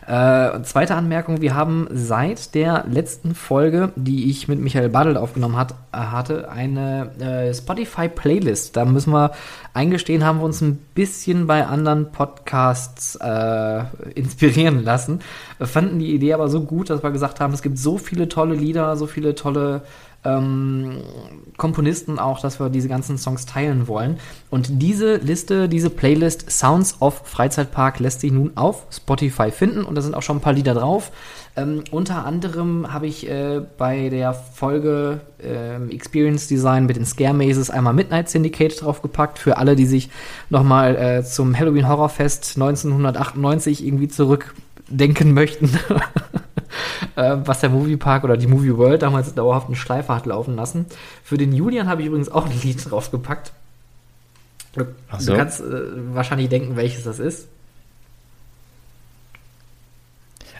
Äh, zweite Anmerkung, wir haben seit der letzten Folge, die ich mit Michael Badel aufgenommen hat, äh, hatte, eine äh, Spotify-Playlist. Da müssen wir eingestehen, haben wir uns ein bisschen bei anderen Podcasts äh, *laughs* inspirieren lassen. Wir fanden die Idee aber so gut, dass wir gesagt haben, es gibt so viele tolle Lieder, so viele tolle ähm, Komponisten auch, dass wir diese ganzen Songs teilen wollen. Und diese Liste, diese Playlist Sounds of Freizeitpark lässt sich nun auf Spotify finden und da sind auch schon ein paar Lieder drauf. Ähm, unter anderem habe ich äh, bei der Folge äh, Experience Design mit den Scare Mazes einmal Midnight Syndicate draufgepackt für alle, die sich nochmal äh, zum Halloween Horrorfest 1998 irgendwie zurückdenken möchten. *laughs* *laughs* äh, was der Moviepark oder die Movie World damals dauerhaft einen Schleifer hat laufen lassen. Für den Julian habe ich übrigens auch ein Lied draufgepackt. Du, so. du kannst äh, wahrscheinlich denken, welches das ist.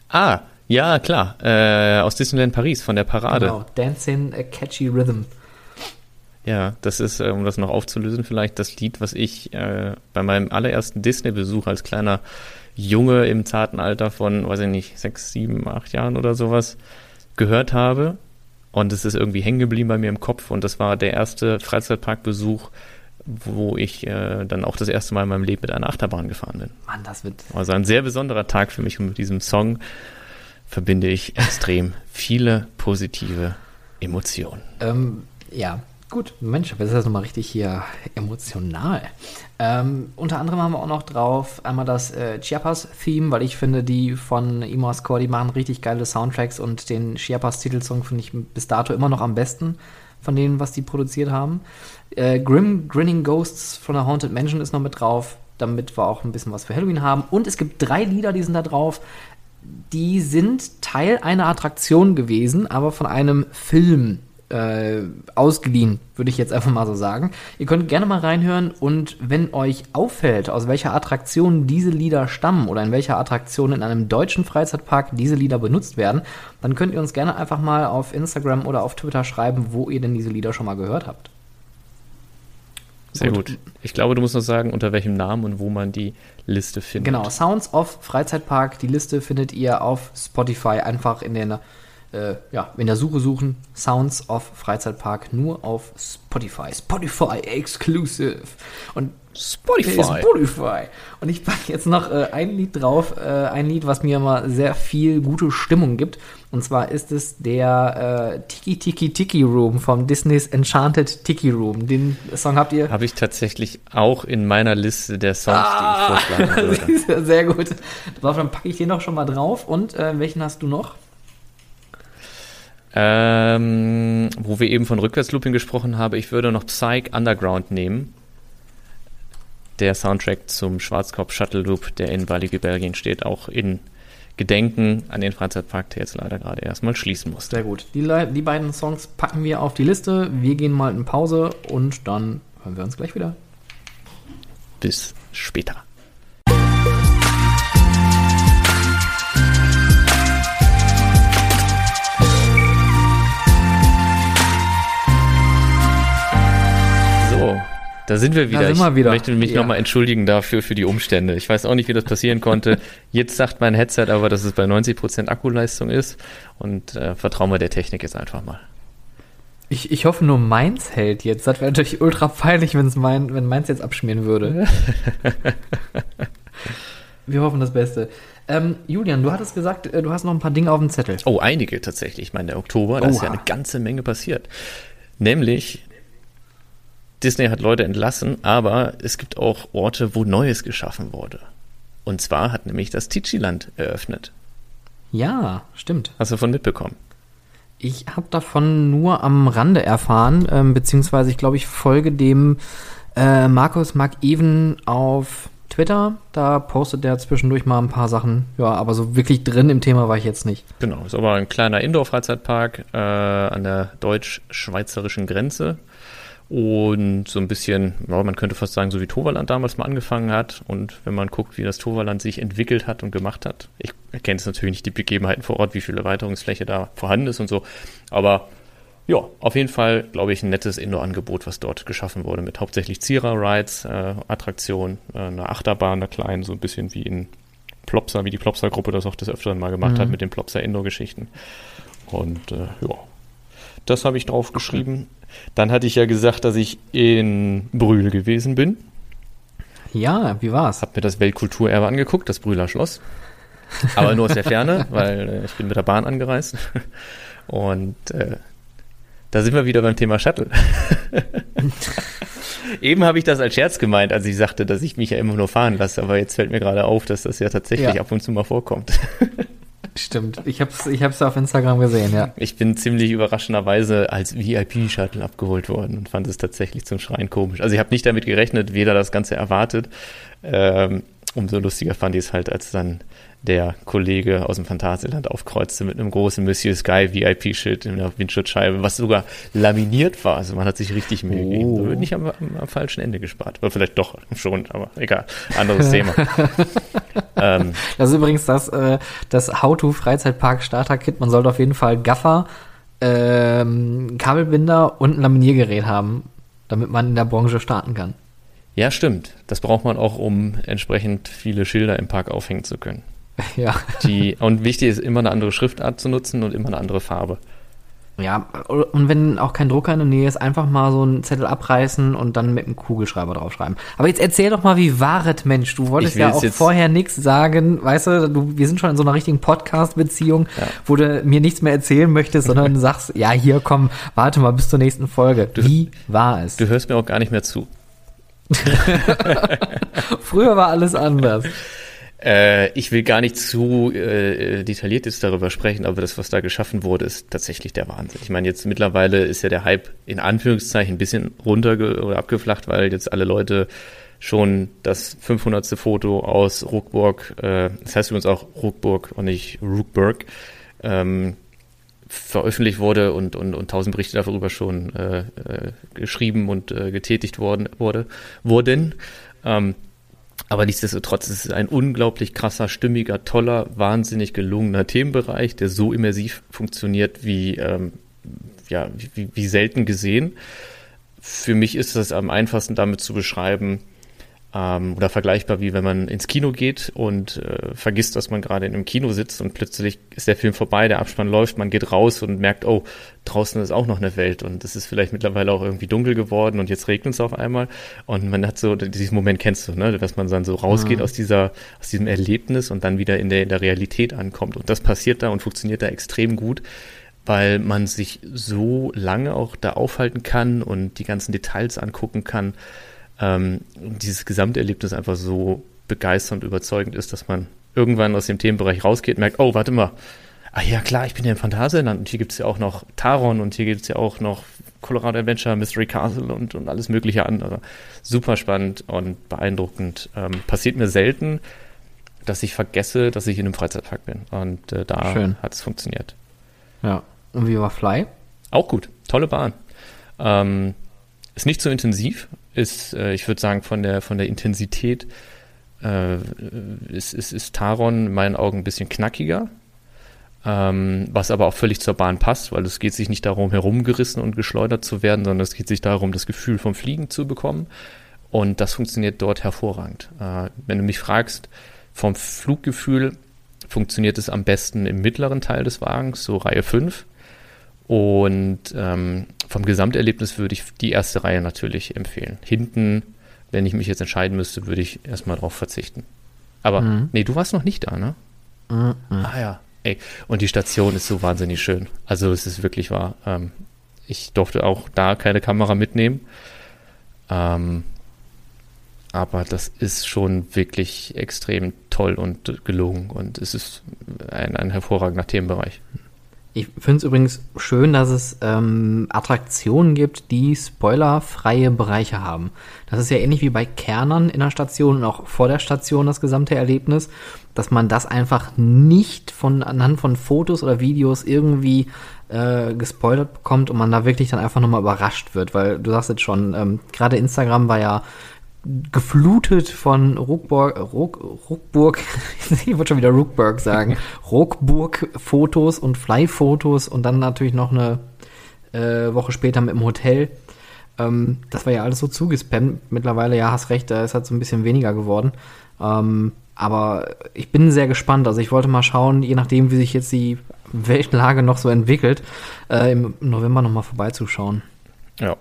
Ah, ja, klar. Äh, aus Disneyland Paris, von der Parade. Genau, Dancing a Catchy Rhythm. Ja, das ist, äh, um das noch aufzulösen, vielleicht das Lied, was ich äh, bei meinem allerersten Disney-Besuch als kleiner Junge im zarten Alter von, weiß ich nicht, sechs, sieben, acht Jahren oder sowas gehört habe. Und es ist irgendwie hängen geblieben bei mir im Kopf. Und das war der erste Freizeitparkbesuch, wo ich äh, dann auch das erste Mal in meinem Leben mit einer Achterbahn gefahren bin. Mann, das wird. Also ein sehr besonderer Tag für mich und mit diesem Song verbinde ich extrem viele positive Emotionen. Ähm, ja, Gut, Mensch, aber ist das nochmal richtig hier emotional. Ähm, unter anderem haben wir auch noch drauf einmal das äh, Chiapas-Theme, weil ich finde, die von Imos Core, die machen richtig geile Soundtracks und den Chiapas-Titelsong finde ich bis dato immer noch am besten von denen, was die produziert haben. Äh, Grim Grinning Ghosts von der Haunted Mansion ist noch mit drauf, damit wir auch ein bisschen was für Halloween haben. Und es gibt drei Lieder, die sind da drauf. Die sind Teil einer Attraktion gewesen, aber von einem Film äh, ausgeliehen, würde ich jetzt einfach mal so sagen. Ihr könnt gerne mal reinhören und wenn euch auffällt, aus welcher Attraktion diese Lieder stammen oder in welcher Attraktion in einem deutschen Freizeitpark diese Lieder benutzt werden, dann könnt ihr uns gerne einfach mal auf Instagram oder auf Twitter schreiben, wo ihr denn diese Lieder schon mal gehört habt. Sehr gut. gut. Ich glaube, du musst noch sagen, unter welchem Namen und wo man die Liste findet. Genau, Sounds of Freizeitpark. Die Liste findet ihr auf Spotify einfach in den äh, ja, in der Suche suchen, Sounds of Freizeitpark nur auf Spotify. Spotify Exclusive. Und Spotify. Spotify. Und ich packe jetzt noch äh, ein Lied drauf, äh, ein Lied, was mir immer sehr viel gute Stimmung gibt. Und zwar ist es der äh, Tiki Tiki Tiki Room vom Disney's Enchanted Tiki Room. Den Song habt ihr? Habe ich tatsächlich auch in meiner Liste der Songs, ah, die ich vorschlagen *laughs* würde. sehr gut. Dann packe ich den noch schon mal drauf. Und äh, welchen hast du noch? Ähm, wo wir eben von Rückwärtslooping gesprochen haben, ich würde noch Psych Underground nehmen. Der Soundtrack zum Schwarzkopf Shuttle Loop, der in Ballige Belgien steht, auch in Gedenken an den Freizeitpark, der jetzt leider gerade erstmal schließen muss. Sehr gut. Die, die beiden Songs packen wir auf die Liste. Wir gehen mal in Pause und dann hören wir uns gleich wieder. Bis später. Da sind wir wieder. Sind wir wieder. Ich möchte mich ja. nochmal entschuldigen dafür für die Umstände. Ich weiß auch nicht, wie das passieren konnte. *laughs* Jetzt sagt mein Headset aber, dass es bei 90% Akkuleistung ist und äh, vertrauen wir der Technik jetzt einfach mal. Ich, ich hoffe nur, meins hält jetzt. Das wäre natürlich ultra peinlich, wenn's mein, wenn meins jetzt abschmieren würde. *laughs* wir hoffen das Beste. Ähm, Julian, du hattest gesagt, äh, du hast noch ein paar Dinge auf dem Zettel. Oh, einige tatsächlich. Ich meine, der Oktober, da ist ja eine ganze Menge passiert. Nämlich Disney hat Leute entlassen, aber es gibt auch Orte, wo Neues geschaffen wurde. Und zwar hat nämlich das Ticci-Land eröffnet. Ja, stimmt. Hast du davon mitbekommen? Ich habe davon nur am Rande erfahren, ähm, beziehungsweise ich glaube, ich folge dem äh, Markus Mark Even auf Twitter. Da postet der zwischendurch mal ein paar Sachen. Ja, aber so wirklich drin im Thema war ich jetzt nicht. Genau, ist aber ein kleiner Indoor-Freizeitpark äh, an der deutsch-schweizerischen Grenze. Und so ein bisschen, ja, man könnte fast sagen, so wie Toverland damals mal angefangen hat. Und wenn man guckt, wie das Toverland sich entwickelt hat und gemacht hat. Ich erkenne jetzt natürlich nicht die Begebenheiten vor Ort, wie viel Erweiterungsfläche da vorhanden ist und so. Aber ja, auf jeden Fall, glaube ich, ein nettes Indoor-Angebot, was dort geschaffen wurde, mit hauptsächlich Zierer-Rides, äh, Attraktionen, äh, einer Achterbahn, einer kleinen, so ein bisschen wie in Plopsa, wie die Plopsa-Gruppe das auch des Öfteren mal gemacht mhm. hat mit den Plopsa-Indoor-Geschichten. Und äh, ja, das habe ich drauf geschrieben. Dann hatte ich ja gesagt, dass ich in Brühl gewesen bin. Ja, wie war's? Hab mir das Weltkulturerbe angeguckt, das Brühler Schloss. Aber nur aus der Ferne, *laughs* weil äh, ich bin mit der Bahn angereist. Und äh, da sind wir wieder beim Thema Shuttle. *laughs* Eben habe ich das als Scherz gemeint, als ich sagte, dass ich mich ja immer nur fahren lasse, aber jetzt fällt mir gerade auf, dass das ja tatsächlich ja. ab und zu mal vorkommt. Stimmt, ich habe es ich hab's auf Instagram gesehen, ja. Ich bin ziemlich überraschenderweise als VIP-Shuttle abgeholt worden und fand es tatsächlich zum Schreien komisch. Also ich habe nicht damit gerechnet, weder das Ganze erwartet. Ähm, umso lustiger fand ich es halt, als dann der Kollege aus dem Phantasialand aufkreuzte mit einem großen Monsieur Sky VIP-Schild in der Windschutzscheibe, was sogar laminiert war. Also man hat sich richtig Mühe gegeben. Oh. So wird nicht am, am, am, falschen Ende gespart. Oder vielleicht doch schon, aber egal. Anderes Thema. *laughs* ähm, das ist übrigens das, äh, das How-to-Freizeitpark Starter-Kit. Man sollte auf jeden Fall Gaffer, ähm, Kabelbinder und ein Laminiergerät haben, damit man in der Branche starten kann. Ja, stimmt. Das braucht man auch, um entsprechend viele Schilder im Park aufhängen zu können. *laughs* Ja. Die, und wichtig ist immer eine andere Schriftart zu nutzen und immer eine andere Farbe. Ja, und wenn auch kein Drucker in der Nähe ist, einfach mal so einen Zettel abreißen und dann mit einem Kugelschreiber draufschreiben. Aber jetzt erzähl doch mal, wie waret Mensch? Du wolltest ja auch vorher nichts sagen, weißt du, du, wir sind schon in so einer richtigen Podcast-Beziehung, ja. wo du mir nichts mehr erzählen möchtest, sondern *laughs* sagst, ja, hier komm, warte mal bis zur nächsten Folge. Du, wie war es? Du hörst mir auch gar nicht mehr zu. *laughs* Früher war alles anders. Äh, ich will gar nicht zu äh, detailliert jetzt darüber sprechen, aber das, was da geschaffen wurde, ist tatsächlich der Wahnsinn. Ich meine, jetzt mittlerweile ist ja der Hype in Anführungszeichen ein bisschen runter oder abgeflacht, weil jetzt alle Leute schon das 500. Foto aus Ruckburg, äh, das heißt übrigens auch Ruckburg und nicht Ruckburg, ähm, veröffentlicht wurde und, und, und tausend Berichte darüber schon äh, äh, geschrieben und äh, getätigt worden, wurde, wurden. Ähm, aber nichtsdestotrotz ist es ein unglaublich krasser, stimmiger, toller, wahnsinnig gelungener Themenbereich, der so immersiv funktioniert wie, ähm, ja, wie, wie selten gesehen. Für mich ist es am einfachsten damit zu beschreiben, ähm, oder vergleichbar wie wenn man ins Kino geht und äh, vergisst, dass man gerade in einem Kino sitzt und plötzlich ist der Film vorbei, der Abspann läuft, man geht raus und merkt, oh, draußen ist auch noch eine Welt und es ist vielleicht mittlerweile auch irgendwie dunkel geworden und jetzt regnet es auf einmal. Und man hat so, diesen Moment kennst du, ne, dass man dann so rausgeht mhm. aus dieser, aus diesem Erlebnis und dann wieder in der, in der Realität ankommt. Und das passiert da und funktioniert da extrem gut weil man sich so lange auch da aufhalten kann und die ganzen Details angucken kann ähm, dieses Gesamterlebnis einfach so begeisternd, überzeugend ist, dass man irgendwann aus dem Themenbereich rausgeht und merkt, oh, warte mal, ah ja klar, ich bin ja im Phantasialand und hier gibt es ja auch noch Taron und hier gibt es ja auch noch Colorado Adventure, Mystery Castle und, und alles mögliche andere. Super spannend und beeindruckend. Ähm, passiert mir selten, dass ich vergesse, dass ich in einem Freizeitpark bin. Und äh, da hat es funktioniert. Ja. Und wie war Fly? Auch gut. Tolle Bahn. Ähm, ist nicht so intensiv, ist, äh, ich würde sagen, von der, von der Intensität äh, ist, ist, ist Taron in meinen Augen ein bisschen knackiger. Ähm, was aber auch völlig zur Bahn passt, weil es geht sich nicht darum, herumgerissen und geschleudert zu werden, sondern es geht sich darum, das Gefühl vom Fliegen zu bekommen. Und das funktioniert dort hervorragend. Äh, wenn du mich fragst, vom Fluggefühl funktioniert es am besten im mittleren Teil des Wagens, so Reihe 5. Und ähm, vom Gesamterlebnis würde ich die erste Reihe natürlich empfehlen. Hinten, wenn ich mich jetzt entscheiden müsste, würde ich erstmal drauf verzichten. Aber, mhm. nee, du warst noch nicht da, ne? Mhm. Ah ja. Ey, und die Station ist so wahnsinnig schön. Also es ist wirklich wahr. Ähm, ich durfte auch da keine Kamera mitnehmen. Ähm, aber das ist schon wirklich extrem toll und gelungen und es ist ein, ein hervorragender Themenbereich. Ich finde es übrigens schön, dass es ähm, Attraktionen gibt, die spoilerfreie Bereiche haben. Das ist ja ähnlich wie bei Kernern in der Station und auch vor der Station das gesamte Erlebnis, dass man das einfach nicht von anhand von Fotos oder Videos irgendwie äh, gespoilert bekommt und man da wirklich dann einfach nochmal überrascht wird, weil du sagst jetzt schon, ähm, gerade Instagram war ja geflutet von Ruckburg, Ruck, Ruckburg, *laughs* ich würde schon wieder Ruckburg sagen, *laughs* Ruckburg-Fotos und Fly-Fotos und dann natürlich noch eine äh, Woche später mit dem Hotel. Ähm, das war ja alles so zugespammt. Mittlerweile, ja, hast recht, da ist halt so ein bisschen weniger geworden. Ähm, aber ich bin sehr gespannt. Also ich wollte mal schauen, je nachdem, wie sich jetzt die Weltlage noch so entwickelt, äh, im November nochmal vorbeizuschauen. Ja.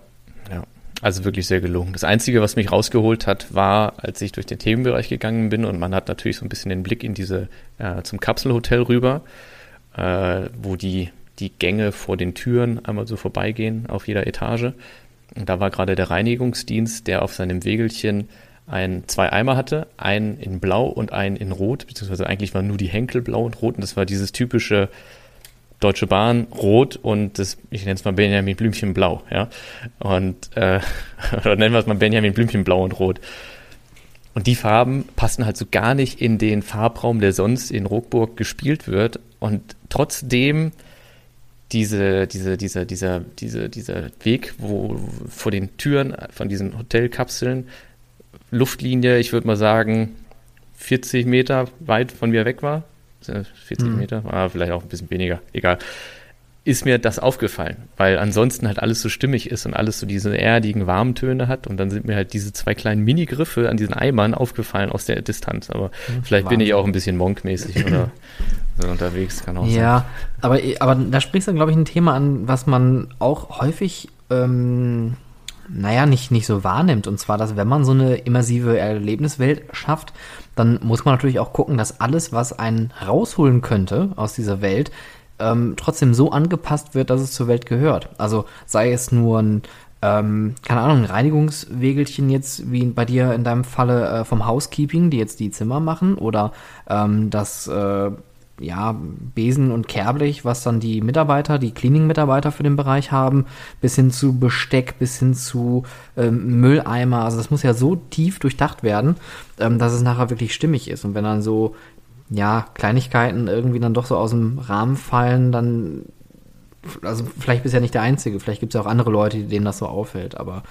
Also wirklich sehr gelungen. Das Einzige, was mich rausgeholt hat, war, als ich durch den Themenbereich gegangen bin und man hat natürlich so ein bisschen den Blick in diese, äh, zum Kapselhotel rüber, äh, wo die, die Gänge vor den Türen einmal so vorbeigehen auf jeder Etage. Und da war gerade der Reinigungsdienst, der auf seinem Wegelchen ein, zwei Eimer hatte, einen in Blau und einen in Rot, beziehungsweise eigentlich waren nur die Henkel blau und rot und das war dieses typische Deutsche Bahn rot und das, ich nenne es mal Benjamin Blümchen blau, ja. Und äh, *laughs* oder nennen wir es mal Benjamin Blümchen blau und rot. Und die Farben passen halt so gar nicht in den Farbraum, der sonst in Rockburg gespielt wird. Und trotzdem diese, diese, dieser, dieser, diese, dieser Weg, wo vor den Türen von diesen Hotelkapseln Luftlinie, ich würde mal sagen, 40 Meter weit von mir weg war, 40 mhm. Meter, ah, vielleicht auch ein bisschen weniger, egal, ist mir das aufgefallen, weil ansonsten halt alles so stimmig ist und alles so diese erdigen warmen Töne hat und dann sind mir halt diese zwei kleinen Mini-Griffe an diesen Eimern aufgefallen aus der Distanz, aber mhm, vielleicht Wahnsinn. bin ich auch ein bisschen monkmäßig oder *clears throat* so unterwegs, kann auch ja, sein. Ja, aber, aber da sprichst du, glaube ich, ein Thema an, was man auch häufig ähm, naja, nicht, nicht so wahrnimmt. Und zwar, dass wenn man so eine immersive Erlebniswelt schafft, dann muss man natürlich auch gucken, dass alles, was einen rausholen könnte aus dieser Welt, ähm, trotzdem so angepasst wird, dass es zur Welt gehört. Also sei es nur ein, ähm, keine Ahnung, ein Reinigungswegelchen jetzt, wie bei dir in deinem Falle äh, vom Housekeeping, die jetzt die Zimmer machen, oder ähm, das äh, ja, Besen und Kerblich, was dann die Mitarbeiter, die Cleaning-Mitarbeiter für den Bereich haben, bis hin zu Besteck, bis hin zu ähm, Mülleimer. Also das muss ja so tief durchdacht werden, ähm, dass es nachher wirklich stimmig ist. Und wenn dann so, ja, Kleinigkeiten irgendwie dann doch so aus dem Rahmen fallen, dann, also vielleicht bist du ja nicht der Einzige, vielleicht gibt es ja auch andere Leute, denen das so auffällt, aber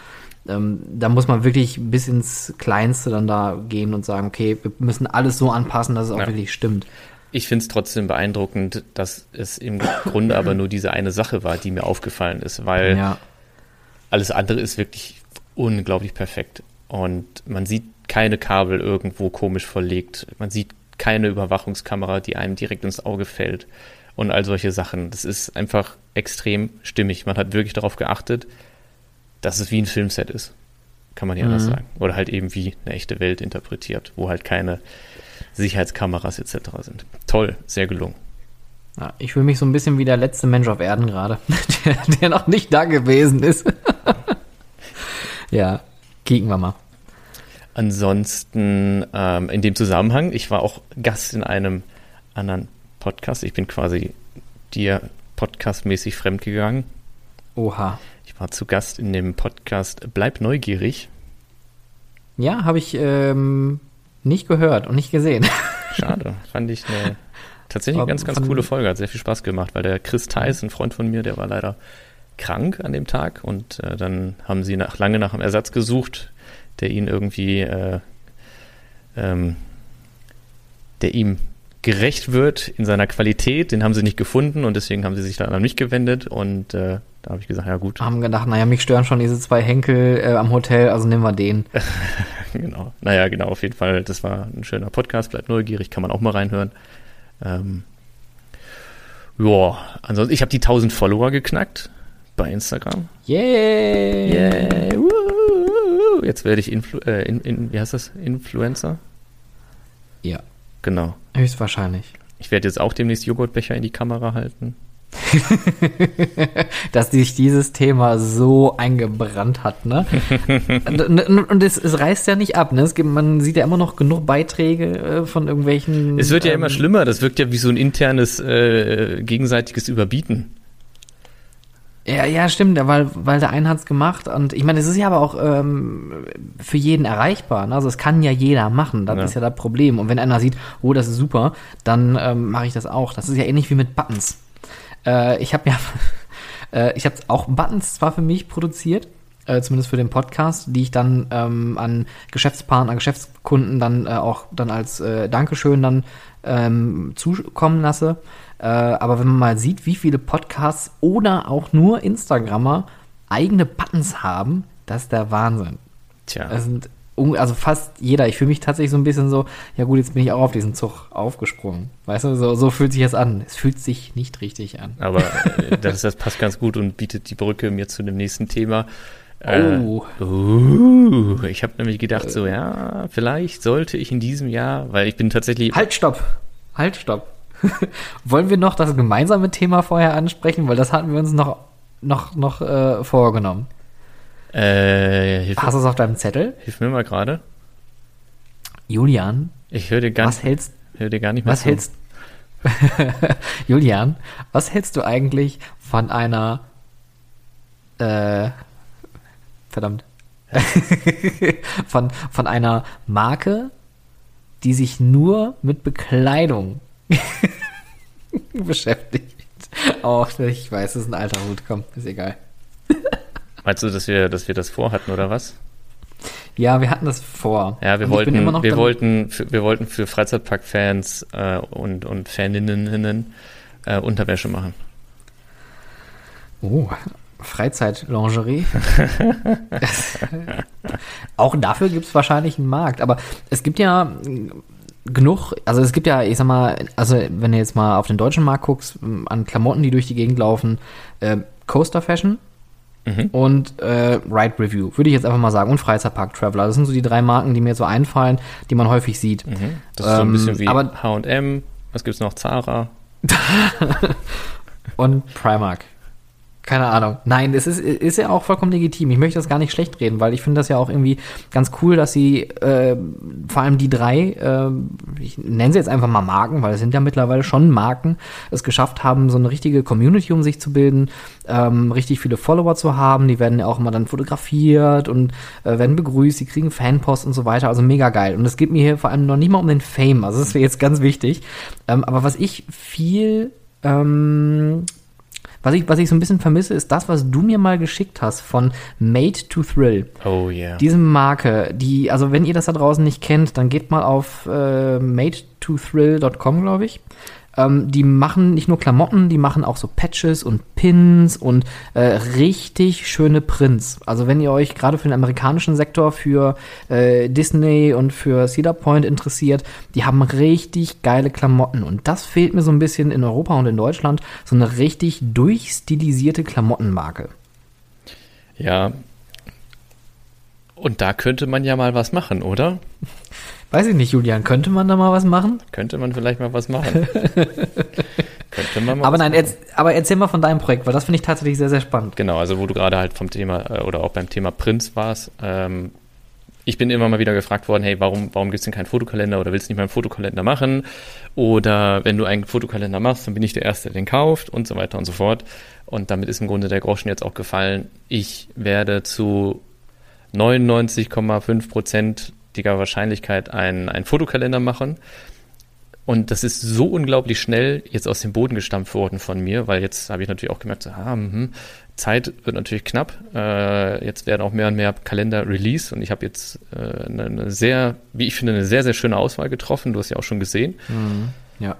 ähm, da muss man wirklich bis ins Kleinste dann da gehen und sagen, okay, wir müssen alles so anpassen, dass es auch ja. wirklich stimmt. Ich finde es trotzdem beeindruckend, dass es im Grunde aber nur diese eine Sache war, die mir aufgefallen ist, weil ja. alles andere ist wirklich unglaublich perfekt. Und man sieht keine Kabel irgendwo komisch verlegt. Man sieht keine Überwachungskamera, die einem direkt ins Auge fällt. Und all solche Sachen. Das ist einfach extrem stimmig. Man hat wirklich darauf geachtet, dass es wie ein Filmset ist. Kann man ja mhm. anders sagen. Oder halt eben wie eine echte Welt interpretiert, wo halt keine Sicherheitskameras etc. sind. Toll, sehr gelungen. Ja, ich fühle mich so ein bisschen wie der letzte Mensch auf Erden gerade, *laughs* der, der, noch nicht da gewesen ist. *laughs* ja, kicken wir mal. Ansonsten ähm, in dem Zusammenhang, ich war auch Gast in einem anderen Podcast. Ich bin quasi dir podcastmäßig fremdgegangen. Oha. Ich war zu Gast in dem Podcast Bleib neugierig. Ja, habe ich ähm, nicht gehört und nicht gesehen. *laughs* Schade. Fand ich eine tatsächlich eine ganz, ganz coole Folge. Hat sehr viel Spaß gemacht, weil der Chris Theis, ein Freund von mir, der war leider krank an dem Tag und äh, dann haben sie nach, lange nach einem Ersatz gesucht, der ihn irgendwie, äh, ähm, der ihm gerecht wird in seiner Qualität. Den haben sie nicht gefunden und deswegen haben sie sich dann an mich gewendet und äh, da habe ich gesagt, ja gut. Haben gedacht, naja, mich stören schon diese zwei Henkel äh, am Hotel, also nehmen wir den. *laughs* genau. Naja, genau, auf jeden Fall. Das war ein schöner Podcast, bleibt neugierig, kann man auch mal reinhören. Ähm, ja, ansonsten, ich habe die 1000 Follower geknackt bei Instagram. Yeah! yeah. Jetzt werde ich Influ äh, in, in, wie heißt das? Influencer? Ja. Genau. Höchstwahrscheinlich. Ich werde jetzt auch demnächst Joghurtbecher in die Kamera halten. *laughs* dass sich dieses Thema so eingebrannt hat, ne? *laughs* und es, es reißt ja nicht ab, ne? Es gibt, man sieht ja immer noch genug Beiträge äh, von irgendwelchen. Es wird ja immer schlimmer, das wirkt ja wie so ein internes äh, gegenseitiges Überbieten. Ja, ja, stimmt, weil, weil der eine hat's gemacht und ich meine, es ist ja aber auch ähm, für jeden erreichbar. Ne? Also es kann ja jeder machen, das Ja. ist ja das Problem. Und wenn einer sieht, oh, das ist super, dann ähm, mache ich das auch. Das ist ja ähnlich wie mit Buttons. Äh, ich habe ja, *laughs* äh, ich habe auch Buttons zwar für mich produziert, äh, zumindest für den Podcast, die ich dann ähm, an Geschäftspartner, Geschäftskunden dann äh, auch dann als äh, Dankeschön dann ähm, zukommen lasse. Äh, aber wenn man mal sieht, wie viele Podcasts oder auch nur Instagrammer eigene Buttons haben, das ist der Wahnsinn. Tja. Es sind also fast jeder. Ich fühle mich tatsächlich so ein bisschen so, ja gut, jetzt bin ich auch auf diesen Zug aufgesprungen. Weißt du, so, so fühlt sich das an. Es fühlt sich nicht richtig an. Aber äh, das, das passt ganz gut und bietet die Brücke mir zu dem nächsten Thema. Äh, Oh. Uh, ich habe nämlich gedacht, so ja, vielleicht sollte ich in diesem Jahr, weil ich bin tatsächlich. Halt, stopp. Halt, stopp. *laughs* Wollen wir noch das gemeinsame Thema vorher ansprechen? Weil das hatten wir uns noch, noch, noch äh, vorgenommen. Äh, hilf, Hast du es auf deinem Zettel? hilf mir mal gerade. Julian, Ich höre dir gar, was hältst, hör dir gar nicht mehr was zu. hältst, *laughs* Julian, was hältst du eigentlich von einer, äh, verdammt, *laughs* von, von einer Marke, die sich nur mit Bekleidung *laughs* beschäftigt? Auch, ich weiß, es ist ein alter Hut, komm, ist egal. Meinst du, dass wir, dass wir das vorhatten oder was? Ja, wir hatten das vor. Ja, wir Und wollten, noch wir wollten, für, wir wollten für Freizeitpark-Fans äh, und, und Faninnen äh, Unterwäsche machen. Oh, Freizeit-Lingerie. *laughs* Auch dafür gibt es wahrscheinlich einen Markt. Aber es gibt ja mm, genug, also es gibt ja, ich sag mal, also wenn du jetzt mal auf den deutschen Markt guckst, an Klamotten, die durch die Gegend laufen, äh, Coaster Fashion Mhm. und äh, Ride Review, würde ich jetzt einfach mal sagen. Und Freizeitpark Traveler. Das sind so die drei Marken, die mir so einfallen, die man häufig sieht. Mhm. Das ist so ein Ähm, bisschen wie H&M. Was gibt's noch? Zara. *laughs* und Primark. Keine Ahnung. Nein, es ist, ist ja auch vollkommen legitim. Ich möchte das gar nicht schlecht reden, weil ich finde das ja auch irgendwie ganz cool, dass sie äh, vor allem die drei, äh, ich nenne sie jetzt einfach mal Marken, weil es sind ja mittlerweile schon Marken, es geschafft haben, so eine richtige Community um sich zu bilden, ähm, richtig viele Follower zu haben. Die werden ja auch immer dann fotografiert und äh, werden begrüßt, sie kriegen Fanpost und so weiter. Also mega geil. Und es geht mir hier vor allem noch nicht mal um den Fame. Also das wäre jetzt ganz wichtig. Ähm, aber was ich viel ähm, was ich, was ich so ein bisschen vermisse, ist das, was du mir mal geschickt hast von Made to Thrill. Oh yeah. Diese Marke, die, also wenn ihr das da draußen nicht kennt, dann geht mal auf äh, madetothrill.com, glaube ich. Ähm, die machen nicht nur Klamotten, die machen auch so Patches und Pins und äh, richtig schöne Prints. Also wenn ihr euch gerade für den amerikanischen Sektor für äh, Disney und für Cedar Point interessiert, die haben richtig geile Klamotten. Und das fehlt mir so ein bisschen in Europa und in Deutschland, so eine richtig durchstilisierte Klamottenmarke. Ja. Und da könnte man ja mal was machen, oder? Weiß ich nicht, Julian, könnte man da mal was machen? Könnte man vielleicht mal was machen. *laughs* könnte man mal Aber was nein, machen. erz, aber erzähl mal von deinem Projekt, weil das finde ich tatsächlich sehr, sehr spannend. Genau, also wo du gerade halt vom Thema äh, oder auch beim Thema Prints warst. Ähm, ich bin immer mal wieder gefragt worden, hey, warum, warum gibt's denn keinen Fotokalender oder willst du nicht mal einen Fotokalender machen? Oder wenn du einen Fotokalender machst, dann bin ich der Erste, der den kauft und so weiter und so fort. Und damit ist im Grunde der Groschen jetzt auch gefallen. Ich werde zu 99,5%iger Wahrscheinlichkeit einen, einen Fotokalender machen. Und das ist so unglaublich schnell jetzt aus dem Boden gestampft worden von mir, weil jetzt habe ich natürlich auch gemerkt, so, ah, mhm, Zeit wird natürlich knapp. Äh, jetzt werden auch mehr und mehr Kalender release und ich habe jetzt äh, eine, eine sehr, wie ich finde, eine sehr, sehr schöne Auswahl getroffen. Du hast ja auch schon gesehen. Ja.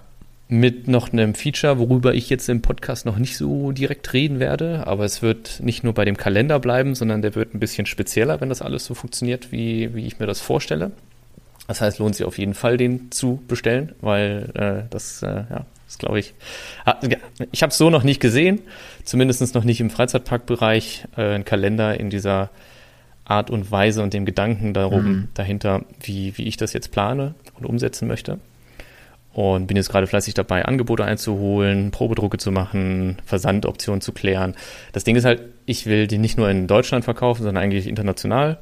Mit noch einem Feature, worüber ich jetzt im Podcast noch nicht so direkt reden werde, aber es wird nicht nur bei dem Kalender bleiben, sondern der wird ein bisschen spezieller, wenn das alles so funktioniert, wie, wie ich mir das vorstelle. Das heißt, lohnt sich auf jeden Fall, den zu bestellen, weil äh, das, äh, ja, das glaube ich. Ah, Ich habe es so noch nicht gesehen, zumindest noch nicht im Freizeitparkbereich, äh, ein Kalender in dieser Art und Weise und dem Gedanken darum, Mhm. dahinter, wie, wie ich das jetzt plane und umsetzen möchte. Und bin jetzt gerade fleißig dabei, Angebote einzuholen, Probedrucke zu machen, Versandoptionen zu klären. Das Ding ist halt, ich will die nicht nur in Deutschland verkaufen, sondern eigentlich international.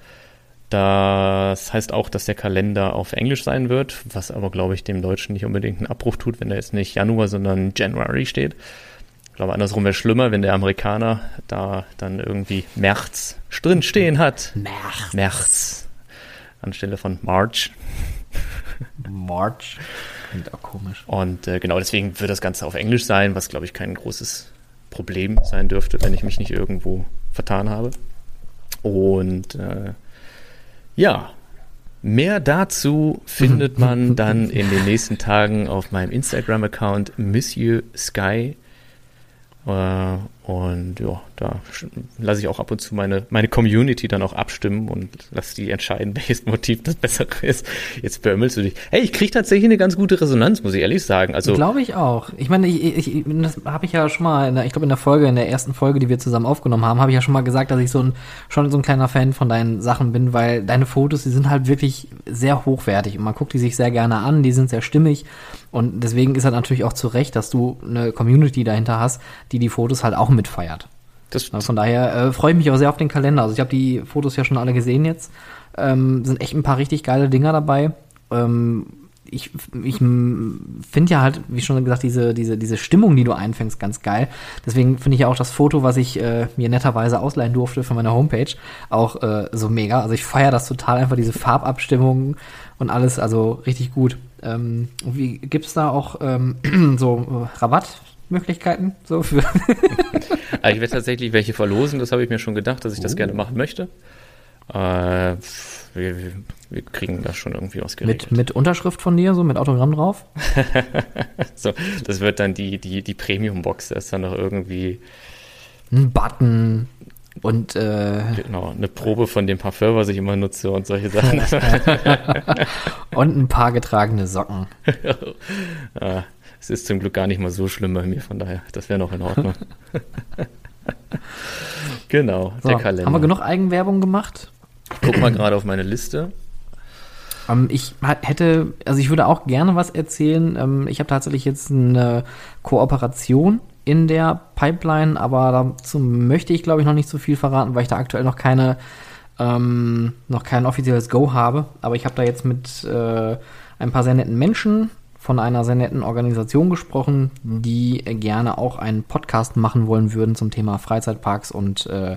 Das heißt auch, dass der Kalender auf Englisch sein wird, was aber, glaube ich, dem Deutschen nicht unbedingt einen Abbruch tut, wenn da jetzt nicht Januar, sondern January steht. Ich glaube, andersrum wäre schlimmer, wenn der Amerikaner da dann irgendwie März drin stehen hat. März. März. Anstelle von March. March. Klingt auch komisch. Und äh, genau deswegen wird das Ganze auf Englisch sein, was, glaube ich, kein großes Problem sein dürfte, wenn ich mich nicht irgendwo vertan habe. Und äh, ja, mehr dazu findet *laughs* man dann in den nächsten Tagen auf meinem Instagram-Account Monsieur Sky. Äh, und ja, da lasse ich auch ab und zu meine, meine Community dann auch abstimmen und lasse die entscheiden, *laughs* welches Motiv das bessere ist. Jetzt bömmelst du dich. Hey, ich kriege tatsächlich eine ganz gute Resonanz, muss ich ehrlich sagen. Also Glaube ich auch. Ich meine, ich, ich, das habe ich ja schon mal, der, ich glaube in der Folge, in der ersten Folge, die wir zusammen aufgenommen haben, habe ich ja schon mal gesagt, dass ich so ein, schon so ein kleiner Fan von deinen Sachen bin, weil deine Fotos, die sind halt wirklich sehr hochwertig und man guckt die sich sehr gerne an, die sind sehr stimmig und deswegen ist halt natürlich auch zu Recht, dass du eine Community dahinter hast, die die Fotos halt auch mitfeiert. das, Also von daher äh, freue ich mich auch sehr auf den Kalender. Also ich habe die Fotos ja schon alle gesehen jetzt. Ähm, sind echt ein paar richtig geile Dinger dabei. Ähm, ich ich finde ja halt, wie schon gesagt, diese, diese, diese Stimmung, die du einfängst, ganz geil. Deswegen finde ich ja auch das Foto, was ich äh, mir netterweise ausleihen durfte von meiner Homepage, auch äh, so mega. Also ich feiere das total, einfach diese Farbabstimmung und alles, also richtig gut. Ähm, wie gibt's da auch ähm, *clears throat* so äh, Rabattmöglichkeiten so für *laughs* Also ich werde tatsächlich welche verlosen, das habe ich mir schon gedacht, dass ich das Oh. gerne machen möchte. Äh, wir, wir, kriegen das schon irgendwie ausgeregelt. mit mit Unterschrift von dir, so mit Autogramm drauf? *laughs* So, das wird dann die, die, die Premium-Box, da ist dann noch irgendwie ein Button und äh, genau, eine Probe von dem Parfum, was ich immer nutze und solche Sachen. *laughs* und ein paar getragene Socken. Ah, Es ist zum Glück gar nicht mal so schlimm bei mir, von daher, das wäre noch in Ordnung. *laughs* genau, So, der Kalender. haben wir genug Eigenwerbung gemacht? Guck mal gerade auf meine Liste. Ähm, ich hätte, also ich würde auch gerne was erzählen. Ähm, ich habe tatsächlich jetzt eine Kooperation in der Pipeline, aber dazu möchte ich, glaube ich, noch nicht so viel verraten, weil ich da aktuell noch keine, ähm, noch kein offizielles Go habe. Aber ich habe da jetzt mit äh, ein paar sehr netten Menschen von einer sehr netten Organisation gesprochen, die gerne auch einen Podcast machen wollen würden zum Thema Freizeitparks und äh,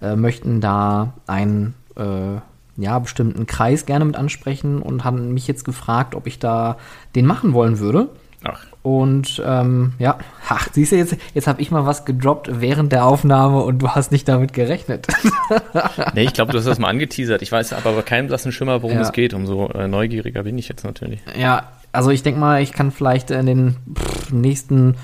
äh, möchten da einen äh, ja, bestimmten Kreis gerne mit ansprechen und haben mich jetzt gefragt, ob ich da den machen wollen würde. Ach, Und ähm, ja, ach, siehst du jetzt, jetzt habe ich mal was gedroppt während der Aufnahme und du hast nicht damit gerechnet. *laughs* nee, ich glaube, du hast das mal angeteasert. Ich weiß aber bei keinem blassen Schimmer, worum Ja. es geht. Umso äh, neugieriger bin ich jetzt natürlich. ja, also ich denke mal, ich kann vielleicht in den nächsten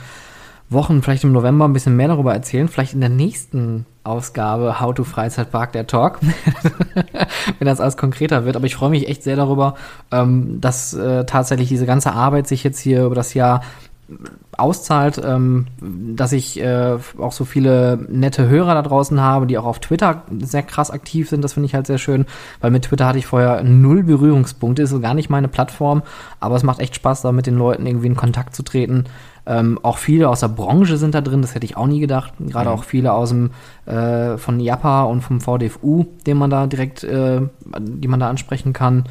Wochen, vielleicht im November ein bisschen mehr darüber erzählen. Vielleicht in der nächsten Ausgabe How to Freizeitpark, der Talk, *laughs* wenn das alles konkreter wird. Aber ich freue mich echt sehr darüber, ähm, dass äh, tatsächlich diese ganze Arbeit sich jetzt hier über das Jahr auszahlt, ähm, dass ich äh, auch so viele nette Hörer da draußen habe, die auch auf Twitter sehr krass aktiv sind. Das finde ich halt sehr schön, weil mit Twitter hatte ich vorher null Berührungspunkte, ist so gar nicht meine Plattform, aber es macht echt Spaß, da mit den Leuten irgendwie in Kontakt zu treten. Ähm, auch viele aus der Branche sind da drin, das hätte ich auch nie gedacht. Gerade auch viele aus dem äh, von Japa und vom VDFU, den man da direkt, äh, die man da ansprechen kann.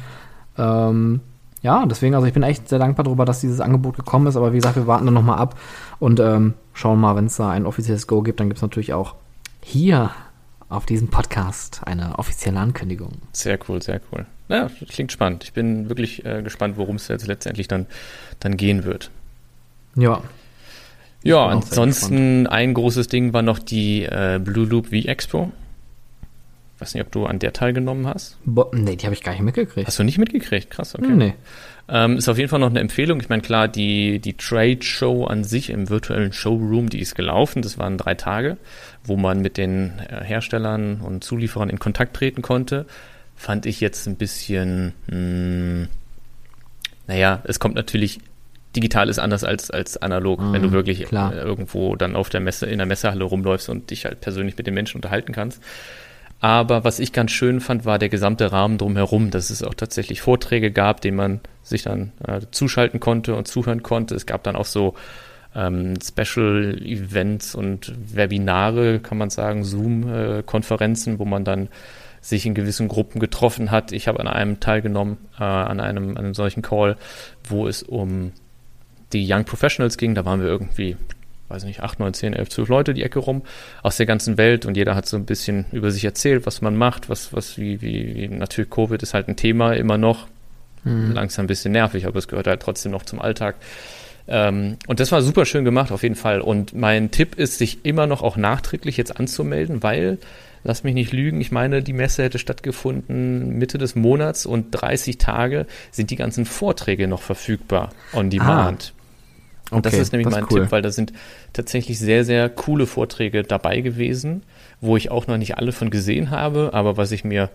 Ähm, ja, deswegen, also ich bin echt sehr dankbar darüber, dass dieses Angebot gekommen ist, aber wie gesagt, wir warten dann nochmal ab und ähm, schauen mal, wenn es da ein offizielles Go gibt, dann gibt es natürlich auch hier auf diesem Podcast eine offizielle Ankündigung. Sehr cool, sehr cool. Ja, klingt spannend. Ich bin wirklich äh, gespannt, worum es jetzt letztendlich dann, dann gehen wird. Ja. Ja, ansonsten ein großes Ding war noch die äh, Blue Loop V-Expo. Weiß nicht, ob du an der teilgenommen hast. Bo nee, die habe ich gar nicht mitgekriegt. Hast du nicht mitgekriegt? Krass, okay. Nee. Ähm, ist auf jeden Fall noch eine Empfehlung. Ich meine, klar, die, die Trade Show an sich im virtuellen Showroom, die ist gelaufen. Das waren drei Tage, wo man mit den äh, Herstellern und Zulieferern in Kontakt treten konnte. Fand ich jetzt ein bisschen, mh, naja, es kommt natürlich, digital ist anders als, als analog, wenn du Mhm, wirklich klar. äh, irgendwo dann auf der Messe, in der Messehalle rumläufst und dich halt persönlich mit den Menschen unterhalten kannst. Aber was ich ganz schön fand, war der gesamte Rahmen drumherum, dass es auch tatsächlich Vorträge gab, denen man sich dann äh, zuschalten konnte und zuhören konnte. Es gab dann auch so ähm, Special Events und Webinare, kann man sagen, Zoom-Konferenzen, wo man dann sich in gewissen Gruppen getroffen hat. Ich habe an einem teilgenommen, äh, an, einem, an einem solchen Call, wo es um die Young Professionals ging. Da waren wir irgendwie, weiß nicht, 8, 9, 10, 11, 12 Leute die Ecke rum aus der ganzen Welt und jeder hat so ein bisschen über sich erzählt, was man macht, was, was, wie, wie, wie natürlich Covid ist halt ein Thema immer noch. Mhm. Langsam ein bisschen nervig, aber es gehört halt trotzdem noch zum Alltag. Ähm, und das war super schön gemacht, auf jeden Fall. Und mein Tipp ist, sich immer noch auch nachträglich jetzt anzumelden, weil, lass mich nicht lügen, ich meine, die Messe hätte stattgefunden Mitte des Monats und 30 Tage sind die ganzen Vorträge noch verfügbar on demand. Ah. Und okay, das ist nämlich das mein cool. Tipp, weil da sind tatsächlich sehr, sehr coole Vorträge dabei gewesen, wo ich auch noch nicht alle von gesehen habe, aber was ich mir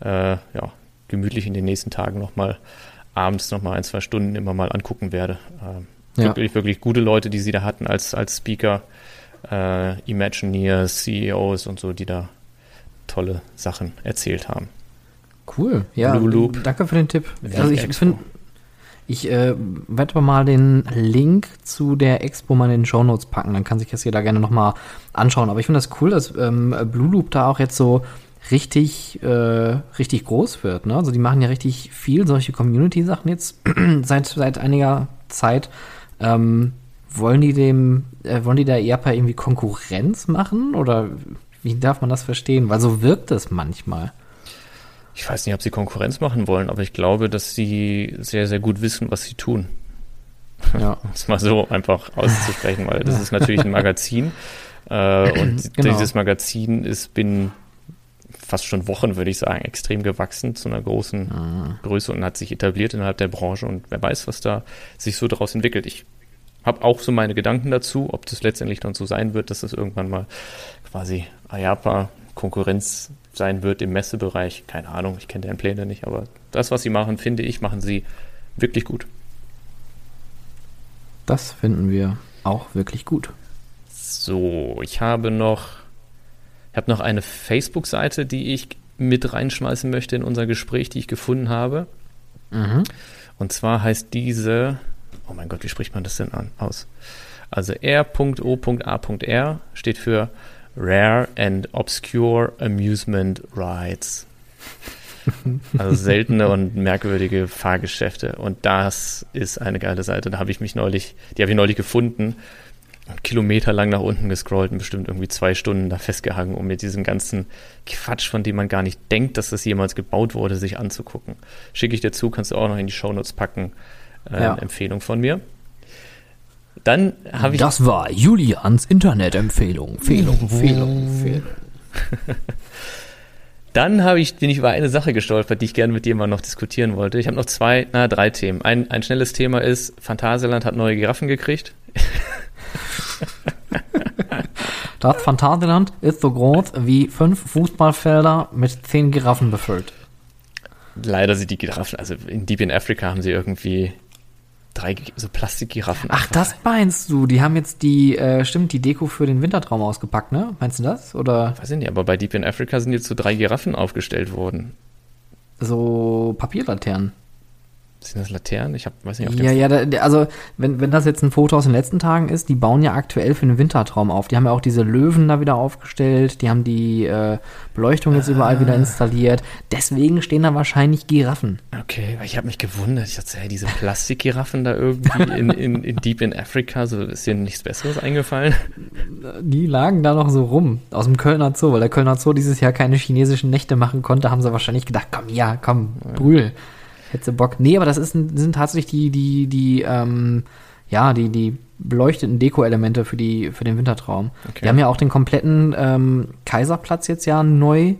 äh, ja, gemütlich in den nächsten Tagen nochmal abends nochmal ein, zwei Stunden immer mal angucken werde. Ähm, ja. Wirklich, wirklich gute Leute, die sie da hatten als, als Speaker, äh, Imagineers, CEOs und so, die da tolle Sachen erzählt haben. Cool, ja. Danke für den Tipp. Also ich finde, ich äh, werde mal den Link zu der Expo mal in den Show Notes packen, dann kann sich das jeder gerne nochmal anschauen. Aber ich finde das cool, dass ähm, Blue Loop da auch jetzt so richtig, äh, richtig groß wird. Ne? Also die machen ja richtig viel solche Community-Sachen jetzt *clears throat* seit, seit einiger Zeit. Ähm, wollen die dem, äh, wollen die da eher per irgendwie Konkurrenz machen oder wie darf man das verstehen? Weil so wirkt es manchmal. Ich weiß nicht, ob sie Konkurrenz machen wollen, aber ich glaube, dass sie sehr, sehr gut wissen, was sie tun. *laughs* Ja. um es mal so einfach auszusprechen, weil das ist natürlich ein Magazin. *laughs* Äh, und genau. dieses Magazin ist binnen fast schon Wochen, würde ich sagen, extrem gewachsen zu einer großen ah. Größe und hat sich etabliert innerhalb der Branche und wer weiß, was da sich so daraus entwickelt. Ich habe auch so meine Gedanken dazu, ob das letztendlich dann so sein wird, dass das irgendwann mal quasi Ayapa Konkurrenz sein wird im Messebereich. Keine Ahnung, ich kenne deren Pläne nicht, aber das, was sie machen, finde ich, machen sie wirklich gut. Das finden wir auch wirklich gut. So, ich habe noch ich habe noch eine Facebook-Seite, die ich mit reinschmeißen möchte in unser Gespräch, die ich gefunden habe. Mhm. Und zwar heißt diese, oh mein Gott, wie spricht man das denn an, aus? Also R.O.A.R steht für Rare and Obscure Amusement Rides. Also seltene und merkwürdige Fahrgeschäfte. Und das ist eine geile Seite. Da habe ich mich neulich, die habe ich neulich gefunden Kilometer lang nach unten gescrollt und bestimmt irgendwie zwei Stunden da festgehangen, um mir diesen ganzen Quatsch, von dem man gar nicht denkt, dass das jemals gebaut wurde, sich anzugucken. Schicke ich dir zu, kannst du auch noch in die Shownotes packen. Äh, ja. Empfehlung von mir. Dann habe ich. Das war Julians Internet-Empfehlung. Empfehlung, Empfehlung, Empfehlung. *laughs* Dann habe ich, bin ich über eine Sache gestolpert, die ich gerne mit dir mal noch diskutieren wollte. Ich habe noch zwei, na, drei Themen. Ein, ein schnelles Thema ist, Phantasialand hat neue Giraffen gekriegt. *laughs* Das Phantasialand ist so groß wie fünf Fußballfelder mit zehn Giraffen befüllt. Leider sind die Giraffen, also in Deep in Africa haben sie irgendwie drei so Plastikgiraffen. Ach, das meinst du? Die haben jetzt die, äh, stimmt, die Deko für den Wintertraum ausgepackt, ne? Meinst du das? Oder? Weiß ich nicht, aber bei Deep in Africa sind jetzt so drei Giraffen aufgestellt worden. So Papierlaternen. Sind das Laternen? Ich hab, weiß nicht, auf Ja, ja, da, also wenn, wenn das jetzt ein Foto aus den letzten Tagen ist, die bauen ja aktuell für den Wintertraum auf. Die haben ja auch diese Löwen da wieder aufgestellt, die haben die äh, Beleuchtung jetzt ah. überall wieder installiert. Deswegen stehen da wahrscheinlich Giraffen. Okay, weil ich habe mich gewundert. Ich dachte, hey, diese Plastikgiraffen da irgendwie in, in, in Deep in Africa, so ist dir nichts Besseres eingefallen? Die lagen da noch so rum, aus dem Kölner Zoo, weil der Kölner Zoo dieses Jahr keine chinesischen Nächte machen konnte, haben sie wahrscheinlich gedacht, komm, ja, komm, brühl. Ja. Hätte Bock. Nee, aber das ist, sind tatsächlich die, die, die, ähm, ja, die, die beleuchteten Deko-Elemente für, die, für den Wintertraum. Okay. Wir haben ja auch den kompletten ähm, Kaiserplatz jetzt ja neu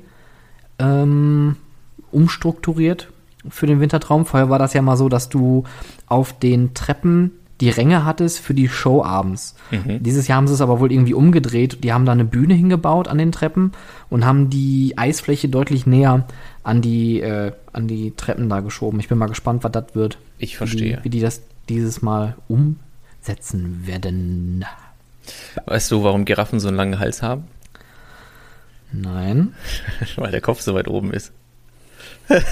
ähm, umstrukturiert für den Wintertraum. Vorher war das ja mal so, dass du auf den Treppen die Ränge hattest für die Show abends. Mhm. Dieses Jahr haben sie es aber wohl irgendwie umgedreht. Die haben da eine Bühne hingebaut an den Treppen und haben die Eisfläche deutlich näher an die, äh, an die Treppen da geschoben. Ich bin mal gespannt, was das wird. Ich verstehe. Wie die, wie die das dieses Mal umsetzen werden. Weißt du, warum Giraffen so einen langen Hals haben? Nein. *laughs* Weil der Kopf so weit oben ist. *laughs*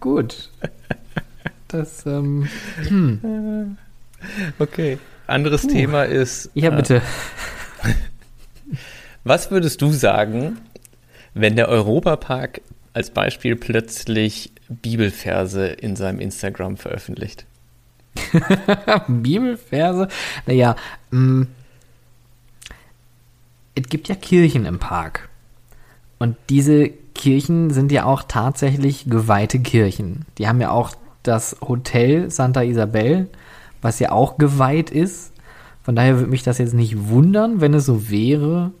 Gut. Das, ähm, hm. *laughs* Okay. Anderes uh. Thema ist. Ja, bitte. Äh, was würdest du sagen, wenn der Europapark als Beispiel plötzlich Bibelverse in seinem Instagram veröffentlicht? *laughs* Bibelverse? Naja, mm, es gibt ja Kirchen im Park. Und diese Kirchen sind ja auch tatsächlich geweihte Kirchen. Die haben ja auch das Hotel Santa Isabel, was ja auch geweiht ist. Von daher würde mich das jetzt nicht wundern, wenn es so wäre.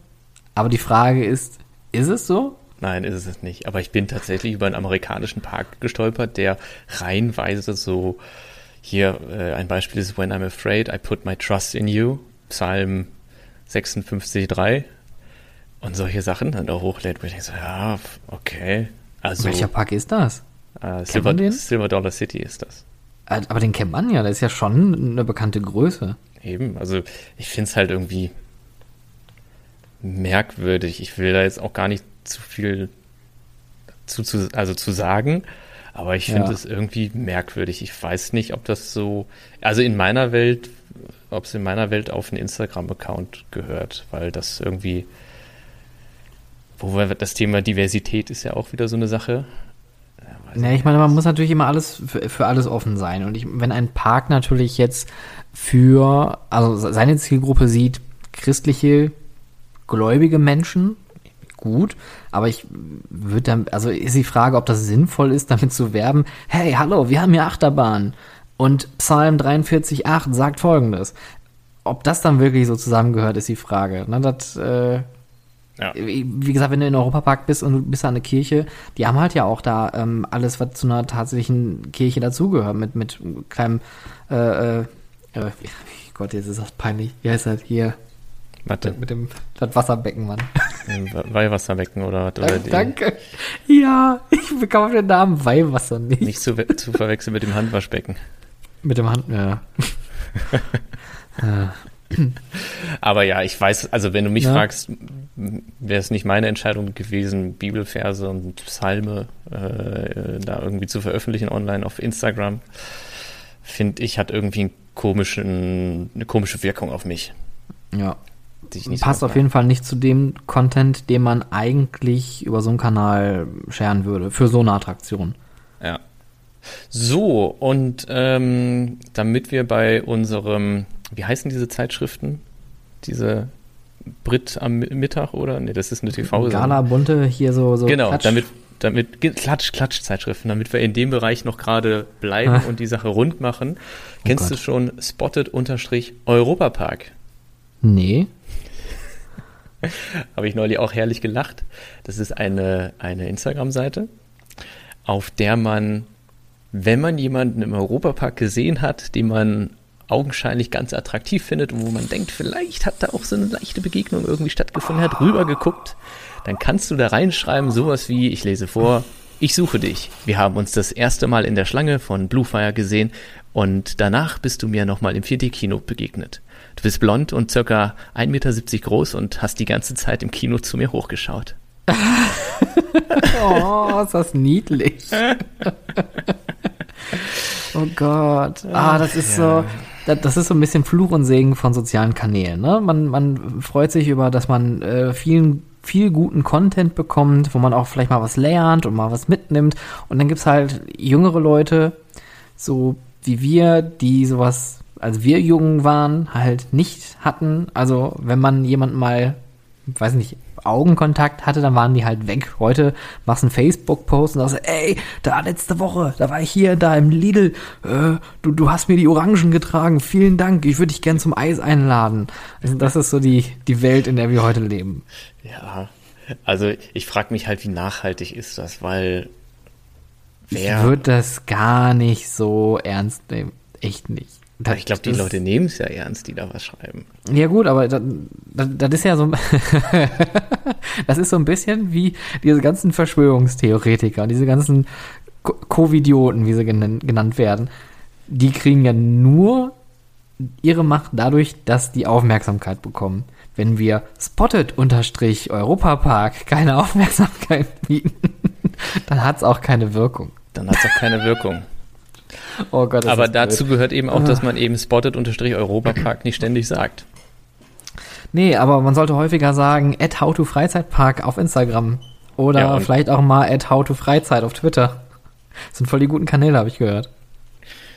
Aber die Frage ist, ist es so? Nein, ist es nicht. Aber ich bin tatsächlich über einen amerikanischen Park gestolpert, der reihenweise so, hier äh, ein Beispiel ist When I'm Afraid, I Put My Trust in You, Psalm 56,3 und solche Sachen dann auch hochlädt, wo ich denke so, ja, okay. Also, Welcher Park ist das? Äh, Silver, Silver Dollar City ist das. Äh, aber den kennt man ja, der ist ja schon eine bekannte Größe. Eben, also ich finde es halt irgendwie merkwürdig. Ich will da jetzt auch gar nicht zu viel zu, zu also zu sagen, aber ich finde es irgendwie merkwürdig. Ich weiß nicht, ob das so, also in meiner Welt, ob es in meiner Welt auf einen Instagram-Account gehört, weil das irgendwie, wo wir, das Thema Diversität ist ja auch wieder so eine Sache. Ja, ich meine, man muss natürlich immer alles für, für alles offen sein. Und ich, wenn ein Park natürlich jetzt für, also seine Zielgruppe sieht, christliche, gläubige Menschen, gut, aber ich würde dann, also ist die Frage, ob das sinnvoll ist, damit zu werben, hey, hallo, wir haben hier Achterbahn und Psalm 43,8 sagt folgendes. Ob das dann wirklich so zusammengehört, ist die Frage. Na, das, äh, ja. Wie gesagt, wenn du in Europapark bist und du bist an der Kirche, die haben halt ja auch da ähm, alles, was zu einer tatsächlichen Kirche dazugehört, mit, mit kleinem, äh, äh, äh Gott, jetzt ist das peinlich. Wie heißt das hier? Warte. Mit dem das Wasserbecken, Mann. Weihwasserbecken oder, oder Dank, Danke. Ja, ich bekomme den Namen Weihwasser nicht. Nicht zu, zu verwechseln mit dem Handwaschbecken. Mit dem Hand, ja. *laughs* ja. Aber ja, ich weiß, also wenn du mich ja. fragst, wäre es nicht meine Entscheidung gewesen, Bibelverse und Psalme äh, da irgendwie zu veröffentlichen online auf Instagram. Finde ich, hat irgendwie einen komischen, eine komische Wirkung auf mich. Ja. Passt so auf jeden Fall nicht zu dem Content, den man eigentlich über so einen Kanal scheren würde, für so eine Attraktion. Ja. So, und ähm, damit wir bei unserem wie heißen diese Zeitschriften? Diese Brit am Mittag, oder? Nee, das ist eine tv Gala bunte hier so. so genau, Klatsch. damit, damit Klatsch, Klatsch-Zeitschriften, damit wir in dem Bereich noch gerade bleiben ah. *laughs* und die Sache rund machen. Oh Kennst Gott. du schon Spotted-Europapark? Nee. *laughs* Habe ich neulich auch herrlich gelacht. Das ist eine, eine Instagram-Seite, auf der man, wenn man jemanden im Europapark gesehen hat, den man augenscheinlich ganz attraktiv findet und wo man denkt, vielleicht hat da auch so eine leichte Begegnung irgendwie stattgefunden, hat rübergeguckt, dann kannst du da reinschreiben, sowas wie, ich lese vor, ich suche dich. Wir haben uns das erste Mal in der Schlange von Bluefire gesehen und danach bist du mir nochmal im 4D-Kino begegnet. Du bist blond und circa 1,70 Meter groß und hast die ganze Zeit im Kino zu mir hochgeschaut. *laughs* oh, ist das niedlich. *laughs* oh Gott. Ah, das ist so das ist so ein bisschen Fluch und Segen von sozialen Kanälen. Ne? Man, man freut sich über, dass man äh, vielen viel guten Content bekommt, wo man auch vielleicht mal was lernt und mal was mitnimmt. Und dann gibt's halt jüngere Leute, so wie wir, die sowas, als wir jung waren, halt nicht hatten. Also wenn man jemanden mal, weiß nicht, Augenkontakt hatte, dann waren die halt weg. Heute machst du einen Facebook-Post und sagst, ey, da letzte Woche, da war ich hier, da im Lidl, äh, du, du hast mir die Orangen getragen, vielen Dank, ich würde dich gern zum Eis einladen. Also das ist so die, die Welt, in der wir heute leben. Ja, also ich frage mich halt, wie nachhaltig ist das, weil wer... Ich würde das gar nicht so ernst nehmen. Echt nicht. Das, ich glaube, die Leute nehmen es ja ernst, die da was schreiben. Ja gut, aber das, das, das ist ja so, *laughs* das ist so ein bisschen wie diese ganzen Verschwörungstheoretiker, diese ganzen Covidioten, wie sie genannt, genannt werden. Die kriegen ja nur ihre Macht dadurch, dass die Aufmerksamkeit bekommen. wenn wir Spotted unterstrich Europapark keine *laughs* Aufmerksamkeit bieten, dann hat es auch keine Wirkung. Dann hat es auch keine Wirkung. Oh Gott, Aber ist blöd. dazu gehört eben auch, dass man eben Spotted unterstrich Europapark nicht ständig sagt. Nee, aber man sollte häufiger sagen, at howtofreizeitpark auf Instagram. Oder Ja, vielleicht auch mal at howtofreizeit auf Twitter. Das sind voll die guten Kanäle, habe ich gehört.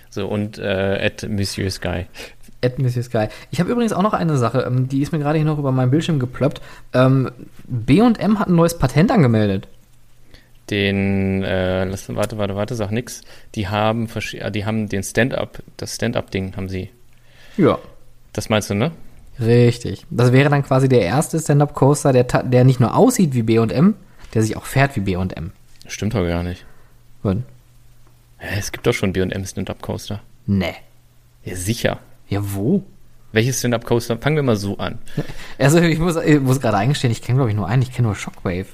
So, und äh, at Monsieur Sky. At Monsieur Sky. Ich habe übrigens auch noch eine Sache, ähm, die ist mir gerade hier noch über meinen Bildschirm geploppt. Ähm, B&M hat ein neues Patent angemeldet. Den, äh, lass, warte, warte, warte, sag nix. Die haben, äh, die haben den Stand-up, das Stand-up-Ding haben sie. Ja. Das meinst du, ne? Richtig. Das wäre dann quasi der erste Stand-Up-Coaster, der, der nicht nur aussieht wie B&M, der sich auch fährt wie B&M. Stimmt doch gar nicht. Und- Hä, es gibt doch schon B&M Stand-up Coaster. Nee. Ja, sicher. Ja, wo? Welches Stand-up Coaster? Fangen wir mal so an. *laughs* Also ich muss, ich muss gerade eingestehen, ich kenne glaube ich nur einen, ich kenne nur Shockwave.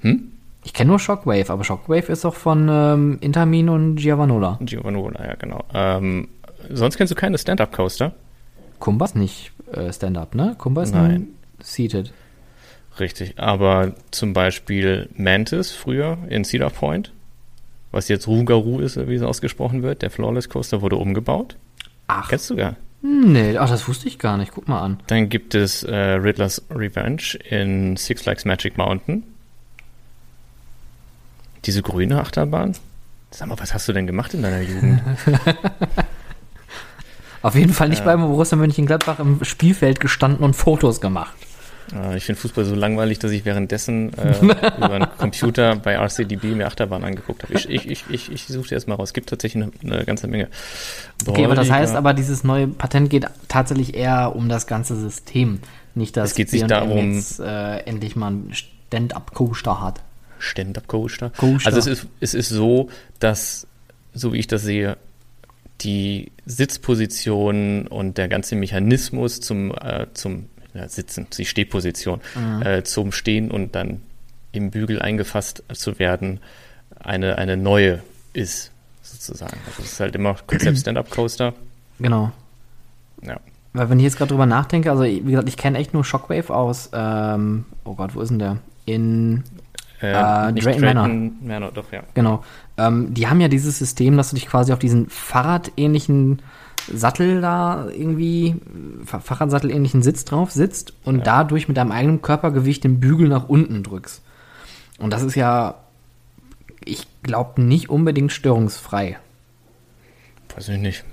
Hm? Ich kenne nur Shockwave, aber Shockwave ist doch von ähm, Intermin und Giovanola. Giovanola, ja, genau. Ähm, sonst kennst du keine Stand-up Coaster? Kumba ist nicht äh, Stand-Up, ne? Kumba ist Nein. ein Seated. Richtig. Aber zum Beispiel Mantis früher in Cedar Point, was jetzt Rugaru ist, wie es ausgesprochen wird, der Flawless Coaster wurde umgebaut. Ach, Kennst du gar? nee, ach, das wusste ich gar nicht. Guck mal an. Dann gibt es äh, Riddler's Revenge in Six Flags Magic Mountain. Diese grüne Achterbahn. Sag mal, was hast du denn gemacht in deiner Jugend? *laughs* Auf jeden Fall nicht beim Borussia Mönchengladbach im Spielfeld gestanden und Fotos gemacht. Äh, ich finde Fußball so langweilig, dass ich währenddessen äh, *laughs* über einen Computer bei RCDB mir Achterbahn angeguckt habe. Ich, ich, ich, ich, ich suche erst mal raus. Es gibt tatsächlich eine, eine ganze Menge. Okay, aber das heißt aber, dieses neue Patent geht tatsächlich eher um das ganze System. Nicht, dass Es geht sich darum- jetzt äh, endlich mal einen Stand-Up-Coaster hat. Stand-up-Coaster. Coaster. Also es ist, es ist so, dass, so wie ich das sehe, die Sitzposition und der ganze Mechanismus zum, äh, zum ja, Sitzen, die Stehposition, äh, zum Stehen und dann im Bügel eingefasst zu werden, eine, eine neue ist, sozusagen. Also es ist halt immer Konzept *clears throat* Stand-up-Coaster. Genau. Ja. Weil wenn ich jetzt gerade drüber nachdenke, also wie gesagt, ich kenne echt nur Shockwave aus, ähm, oh Gott, wo ist denn der? In, Äh, Äh, Drayton Drayton Manor, doch, ja. genau. Ähm, die haben ja dieses System, dass du dich quasi auf diesen Fahrradähnlichen Sattel da irgendwie, Fa- Fahrradsattelähnlichen Sitz drauf sitzt und Ja. dadurch mit deinem eigenen Körpergewicht den Bügel nach unten drückst. Und das ist ja, ich glaube, nicht unbedingt störungsfrei. Weiß ich nicht.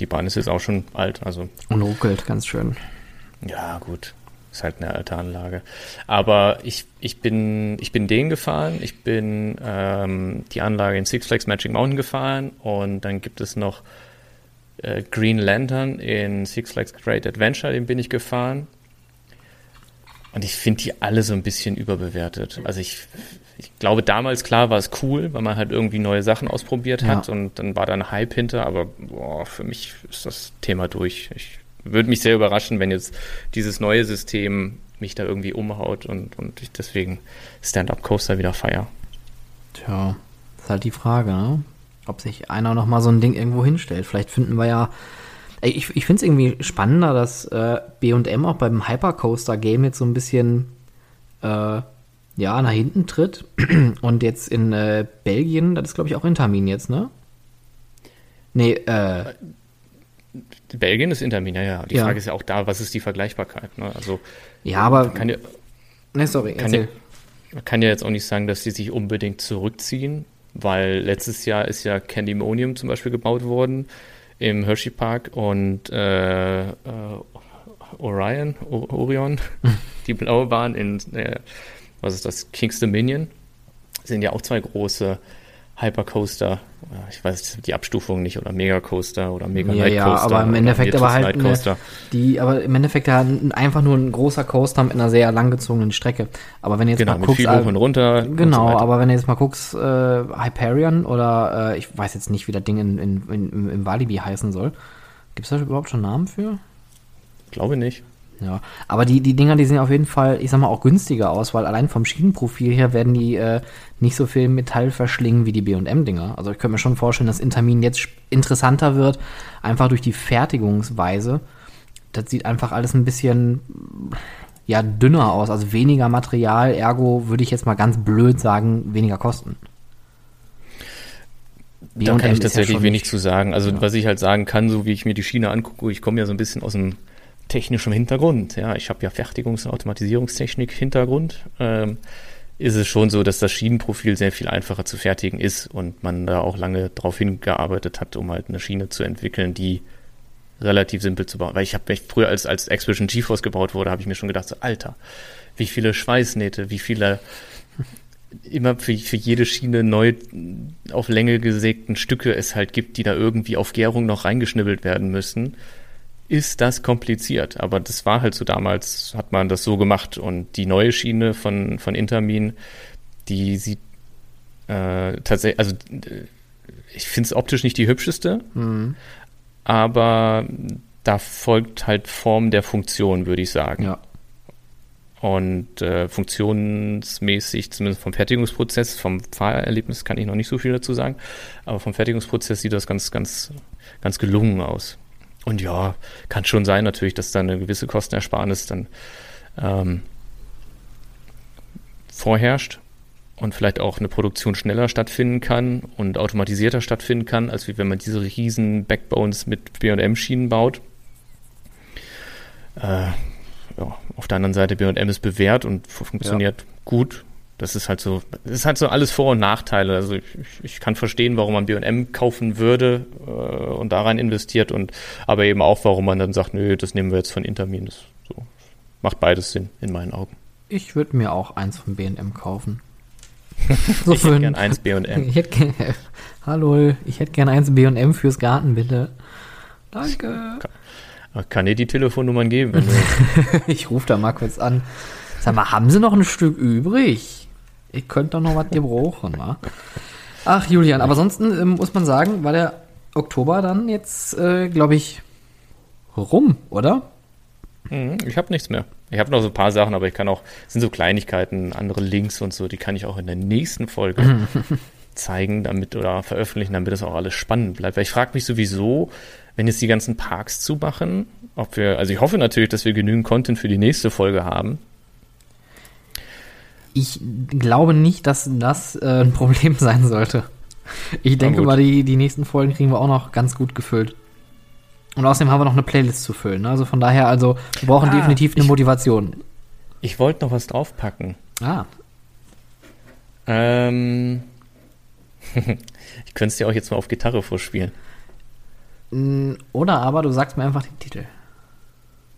Die Bahn ist jetzt auch schon alt, also Und ruckelt ganz schön. Ja, gut. Ist halt eine alte Anlage. Aber ich, ich, bin, ich bin den gefahren. Ich bin ähm, die Anlage in Six Flags Magic Mountain gefahren. Und dann gibt es noch äh, Green Lantern in Six Flags Great Adventure. Den bin ich gefahren. Und ich finde die alle so ein bisschen überbewertet. Also ich, ich glaube, damals klar war es cool, weil man halt irgendwie neue Sachen ausprobiert hat Ja. und dann war da ein Hype hinter, aber boah, für mich ist das Thema durch. Ich würde mich sehr überraschen, wenn jetzt dieses neue System mich da irgendwie umhaut und, und ich deswegen Stand-Up-Coaster wieder feier. Tja, ist halt die Frage, ne? Ob sich einer noch mal so ein Ding irgendwo hinstellt. Vielleicht finden wir ja. Ich ich finde es irgendwie spannender, dass äh, BM auch beim Hypercoaster-Game jetzt so ein bisschen äh, ja, nach hinten tritt. *clears throat* Und jetzt in äh, Belgien, das ist glaube ich auch Intermin jetzt, ne? Nee, äh, Belgien ist Intermin, ja, ja. Die Ja. Frage ist ja auch da, was ist die Vergleichbarkeit? Ne? Also ja, aber. kann ja, Ne, sorry, kann erzähl. ja, man kann ja jetzt auch nicht sagen, dass sie sich unbedingt zurückziehen, weil letztes Jahr ist ja Candymonium zum Beispiel gebaut worden im Hershey Park und äh, äh, Orion, o Orion, *laughs* die blaue Bahn in, äh, was ist das, King's Dominion, sind ja auch zwei große Hypercoaster, Ja, ich weiß die Abstufung nicht, oder Megacoaster oder Mega Ja, Light ja, Coaster. aber im Endeffekt aber halt eine-. Die, aber im Endeffekt ja ein- einfach nur ein großer Coaster mit einer sehr langgezogenen Strecke. Aber wenn du jetzt Genau, mal mit guckst, viel äh, hoch und runter. und so Genau, aber wenn du jetzt mal guckst, äh, Hyperion oder äh, ich weiß jetzt nicht, wie das Ding in, in, in, im- im Walibi heißen soll. Gibt es da überhaupt schon Namen für? Glaube nicht. Ja, aber die, die Dinger, die sehen auf jeden Fall, ich sag mal, auch günstiger aus, weil allein vom Schienenprofil her werden die äh, nicht so viel Metall verschlingen wie die B&M-Dinger. Also ich könnte mir schon vorstellen, dass Intermin jetzt interessanter wird, einfach durch die Fertigungsweise. das sieht einfach alles ein bisschen ja, dünner aus, also weniger Material, ergo würde ich jetzt mal ganz blöd sagen, weniger Kosten. Da kann ich tatsächlich ja wenig zu sagen. Also ja. was ich halt sagen kann, so wie ich mir die Schiene angucke, ich komme ja so ein bisschen aus dem technischen Hintergrund. Ja, ich habe ja Fertigungs- und Automatisierungstechnik Hintergrund. Ähm, ist es schon so, dass das Schienenprofil sehr viel einfacher zu fertigen ist und man da auch lange darauf hingearbeitet hat, um halt eine Schiene zu entwickeln, die relativ simpel zu bauen. Weil ich habe früher als, als Expedition GeForce gebaut wurde, habe ich mir schon gedacht, so, Alter, wie viele Schweißnähte, wie viele *laughs* immer für, für jede Schiene neu auf Länge gesägten Stücke es halt gibt, die da irgendwie auf Gärung noch reingeschnibbelt werden müssen, ist das kompliziert. Aber das war halt so damals, hat man das so gemacht. Und die neue Schiene von, von Intermin, die sieht äh, tatsächlich, also ich finde es optisch nicht die hübscheste, mhm. aber da folgt halt Form der Funktion, würde ich sagen. Ja. Und äh, funktionsmäßig, zumindest vom Fertigungsprozess, vom Fahrerlebnis kann ich noch nicht so viel dazu sagen, aber vom Fertigungsprozess sieht das ganz, ganz, ganz gelungen aus. Und ja, kann schon sein natürlich, dass da eine gewisse Kostenersparnis dann ähm, vorherrscht und vielleicht auch eine Produktion schneller stattfinden kann und automatisierter stattfinden kann, als wenn man diese riesen Backbones mit B&M-Schienen baut. Äh, ja, auf der anderen Seite B&M ist bewährt und funktioniert ja. gut. Das ist halt so, das ist halt so alles Vor- und Nachteile. Also ich, ich kann verstehen, warum man B&M kaufen würde äh, und da rein investiert und aber eben auch, warum man dann sagt, nö, das nehmen wir jetzt von Intermin. Das so, macht beides Sinn in meinen Augen. Ich würde mir auch eins von B&M kaufen. *laughs* so ich hätte gern eins B&M. Ich hätte *laughs* Hallo, ich hätte gern eins B&M fürs Garten, bitte. Danke. Kann dir die Telefonnummern geben? Wenn du *laughs* ich rufe da mal kurz an. Sag mal, haben Sie noch ein Stück übrig? Ich könnte doch noch was gebrauchen, wa? Ach, Julian, aber ansonsten ähm, muss man sagen, war der Oktober dann jetzt, äh, glaube ich, rum, oder? Mhm, ich habe nichts mehr. Ich habe noch so ein paar Sachen, aber ich kann auch, sind so Kleinigkeiten, andere Links und so, die kann ich auch in der nächsten Folge *laughs* zeigen, damit oder veröffentlichen, damit das auch alles spannend bleibt. Weil ich frage mich sowieso, wenn jetzt die ganzen Parks zumachen, ob wir, also ich hoffe natürlich, dass wir genügend Content für die nächste Folge haben. Ich glaube nicht, dass das äh, ein Problem *laughs* sein sollte. Ich denke mal, die, die nächsten Folgen kriegen wir auch noch ganz gut gefüllt. Und außerdem haben wir noch eine Playlist zu füllen. Ne? Also von daher, also wir brauchen ah, definitiv eine ich, Motivation. Ich wollte noch was draufpacken. Ah. Ähm, *laughs* ich könnte es dir auch jetzt mal auf Gitarre vorspielen. Oder aber du sagst mir einfach den Titel.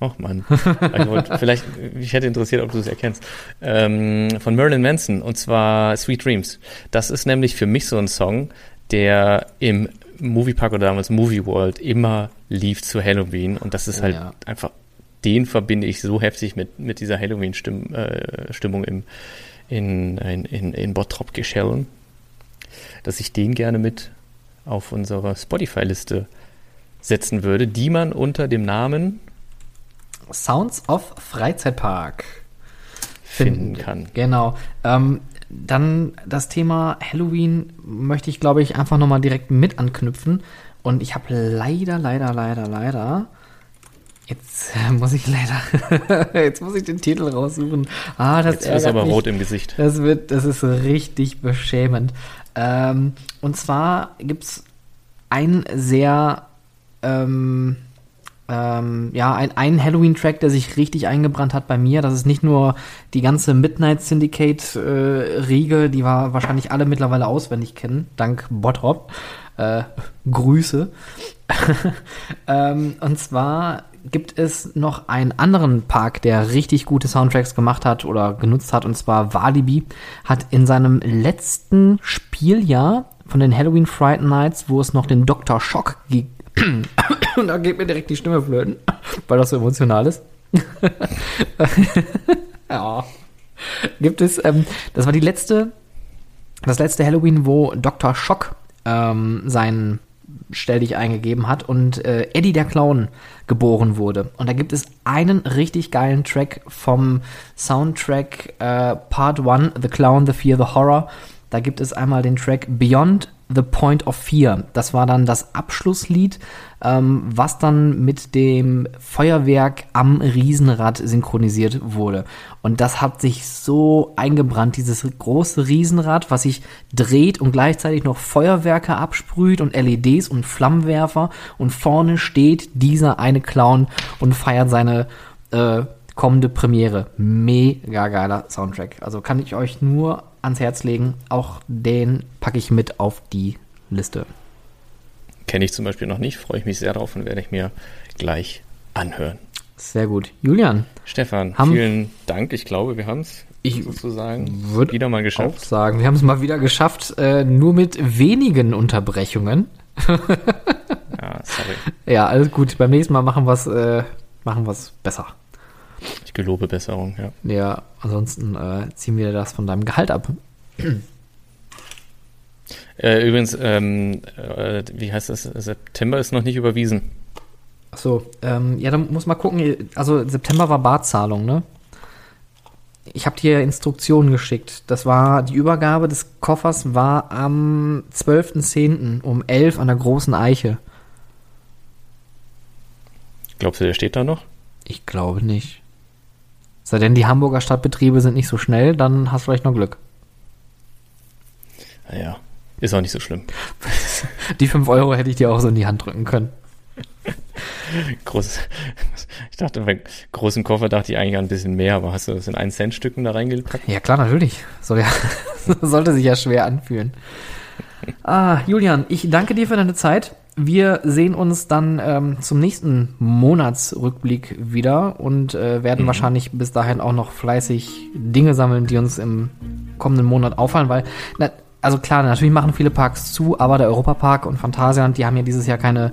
Ach man, ich wollte, vielleicht, mich hätte interessiert, ob du es erkennst. Ähm, von Marilyn Manson und zwar Sweet Dreams. Das ist nämlich für mich so ein Song, der im Moviepark oder damals Movie World immer lief zu Halloween und das ist halt ja. einfach, den verbinde ich so heftig mit, mit dieser Halloween-Stimmung äh, im, in, in, in, in Bottrop geschellen, dass ich den gerne mit auf unserer Spotify-Liste setzen würde, die man unter dem Namen Sounds of Freizeitpark finden, kann. Genau. Ähm, dann das Thema Halloween möchte ich, glaube ich, einfach nochmal direkt mit anknüpfen. Und ich habe leider, leider, leider, leider. Jetzt *laughs* muss ich leider. *laughs* jetzt muss ich den Titel raussuchen. Ah, das jetzt ist aber mich. rot im Gesicht. Das wird, das ist richtig beschämend. Ähm, und zwar gibt es ein sehr ähm, ähm, ja, ein, ein Halloween-Track, der sich richtig eingebrannt hat bei mir. Das ist nicht nur die ganze Midnight Syndicate-Riege, äh, die wir wahrscheinlich alle mittlerweile auswendig kennen, dank Bottrop. Äh, *laughs* Grüße. *laughs* ähm, und zwar gibt es noch einen anderen Park, der richtig gute Soundtracks gemacht hat oder genutzt hat, und zwar Walibi, hat in seinem letzten Spieljahr von den Halloween Fright Nights, wo es noch den Dr. Shock *coughs* Und da geht mir direkt die Stimme flöten, *coughs* weil das so emotional ist. *laughs* ja. Gibt es, ähm, das war die letzte, das letzte Halloween, wo Dr. Schock ähm, seinen Stell dich eingegeben hat und äh, Eddie der Clown geboren wurde. Und da gibt es einen richtig geilen Track vom Soundtrack äh, Part 1, The Clown, The Fear, The Horror. Da gibt es einmal den Track Beyond The Point of Fear. Das war dann das Abschlusslied, ähm, was dann mit dem Feuerwerk am Riesenrad synchronisiert wurde. Und das hat sich so eingebrannt, dieses große Riesenrad, was sich dreht und gleichzeitig noch Feuerwerke absprüht und LEDs und Flammenwerfer. Und vorne steht dieser eine Clown und feiert seine äh, kommende Premiere. Mega geiler Soundtrack. Also kann ich euch nur ans Herz legen. Auch den packe ich mit auf die Liste. Kenne ich zum Beispiel noch nicht, freue ich mich sehr drauf und werde ich mir gleich anhören. Sehr gut. Julian. Stefan, vielen Dank. Ich glaube, wir haben es sozusagen wieder mal geschafft. Auch sagen, wir haben es mal wieder geschafft, äh, nur mit wenigen Unterbrechungen. ja, *laughs* sorry. Ja, alles gut. Beim nächsten Mal machen wir es äh, machen wir's besser. Ich gelobe Besserung, ja. Ja, ansonsten äh, ziehen wir das von deinem Gehalt ab. Äh, übrigens, ähm, äh, wie heißt das? September ist noch nicht überwiesen. Achso, ähm, ja, dann muss mal gucken. Also September war Barzahlung, ne? Ich habe dir Instruktionen geschickt. Das war, die Übergabe des Koffers war am 12.10. um 11 an der großen Eiche. Glaubst du, der steht da noch? Ich glaube nicht. Sei denn, die Hamburger Stadtbetriebe sind nicht so schnell, dann hast du vielleicht noch Glück. Naja, ist auch nicht so schlimm. *laughs* die 5 Euro hätte ich dir auch so in die Hand drücken können. *laughs* Groß, ich dachte, bei großen Koffer dachte ich eigentlich an ein bisschen mehr, aber hast du das in 1 Cent Stücken da reingepackt? Ja, klar, natürlich. Soll ja, *laughs* sollte sich ja schwer anfühlen. Ah, Julian, ich danke dir für deine Zeit. Wir sehen uns dann ähm, zum nächsten Monatsrückblick wieder und äh, werden mhm. wahrscheinlich bis dahin auch noch fleißig Dinge sammeln, die uns im kommenden Monat auffallen, weil, na, also klar, natürlich machen viele Parks zu, aber der Europapark und Phantasialand, die haben ja dieses Jahr keine,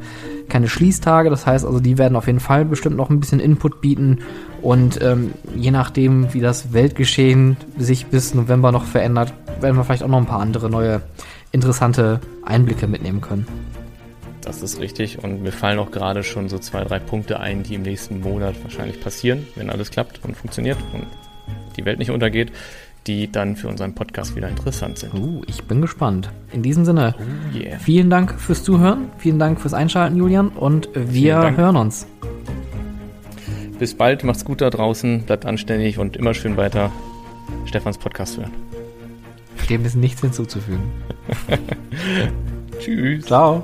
keine Schließtage. Das heißt also, die werden auf jeden Fall bestimmt noch ein bisschen Input bieten. Und ähm, je nachdem, wie das Weltgeschehen sich bis November noch verändert, werden wir vielleicht auch noch ein paar andere neue interessante Einblicke mitnehmen können. Das ist richtig und mir fallen auch gerade schon so zwei, drei Punkte ein, die im nächsten Monat wahrscheinlich passieren, wenn alles klappt und funktioniert und die Welt nicht untergeht, die dann für unseren Podcast wieder interessant sind. Uh, ich bin gespannt. In diesem Sinne, oh yeah. vielen Dank fürs Zuhören, vielen Dank fürs Einschalten, Julian, und wir hören uns. Bis bald, macht's gut da draußen, bleibt anständig und immer schön weiter Stefans Podcast hören. Dem ist nichts hinzuzufügen. *laughs* *laughs* Tschüss. Ciao.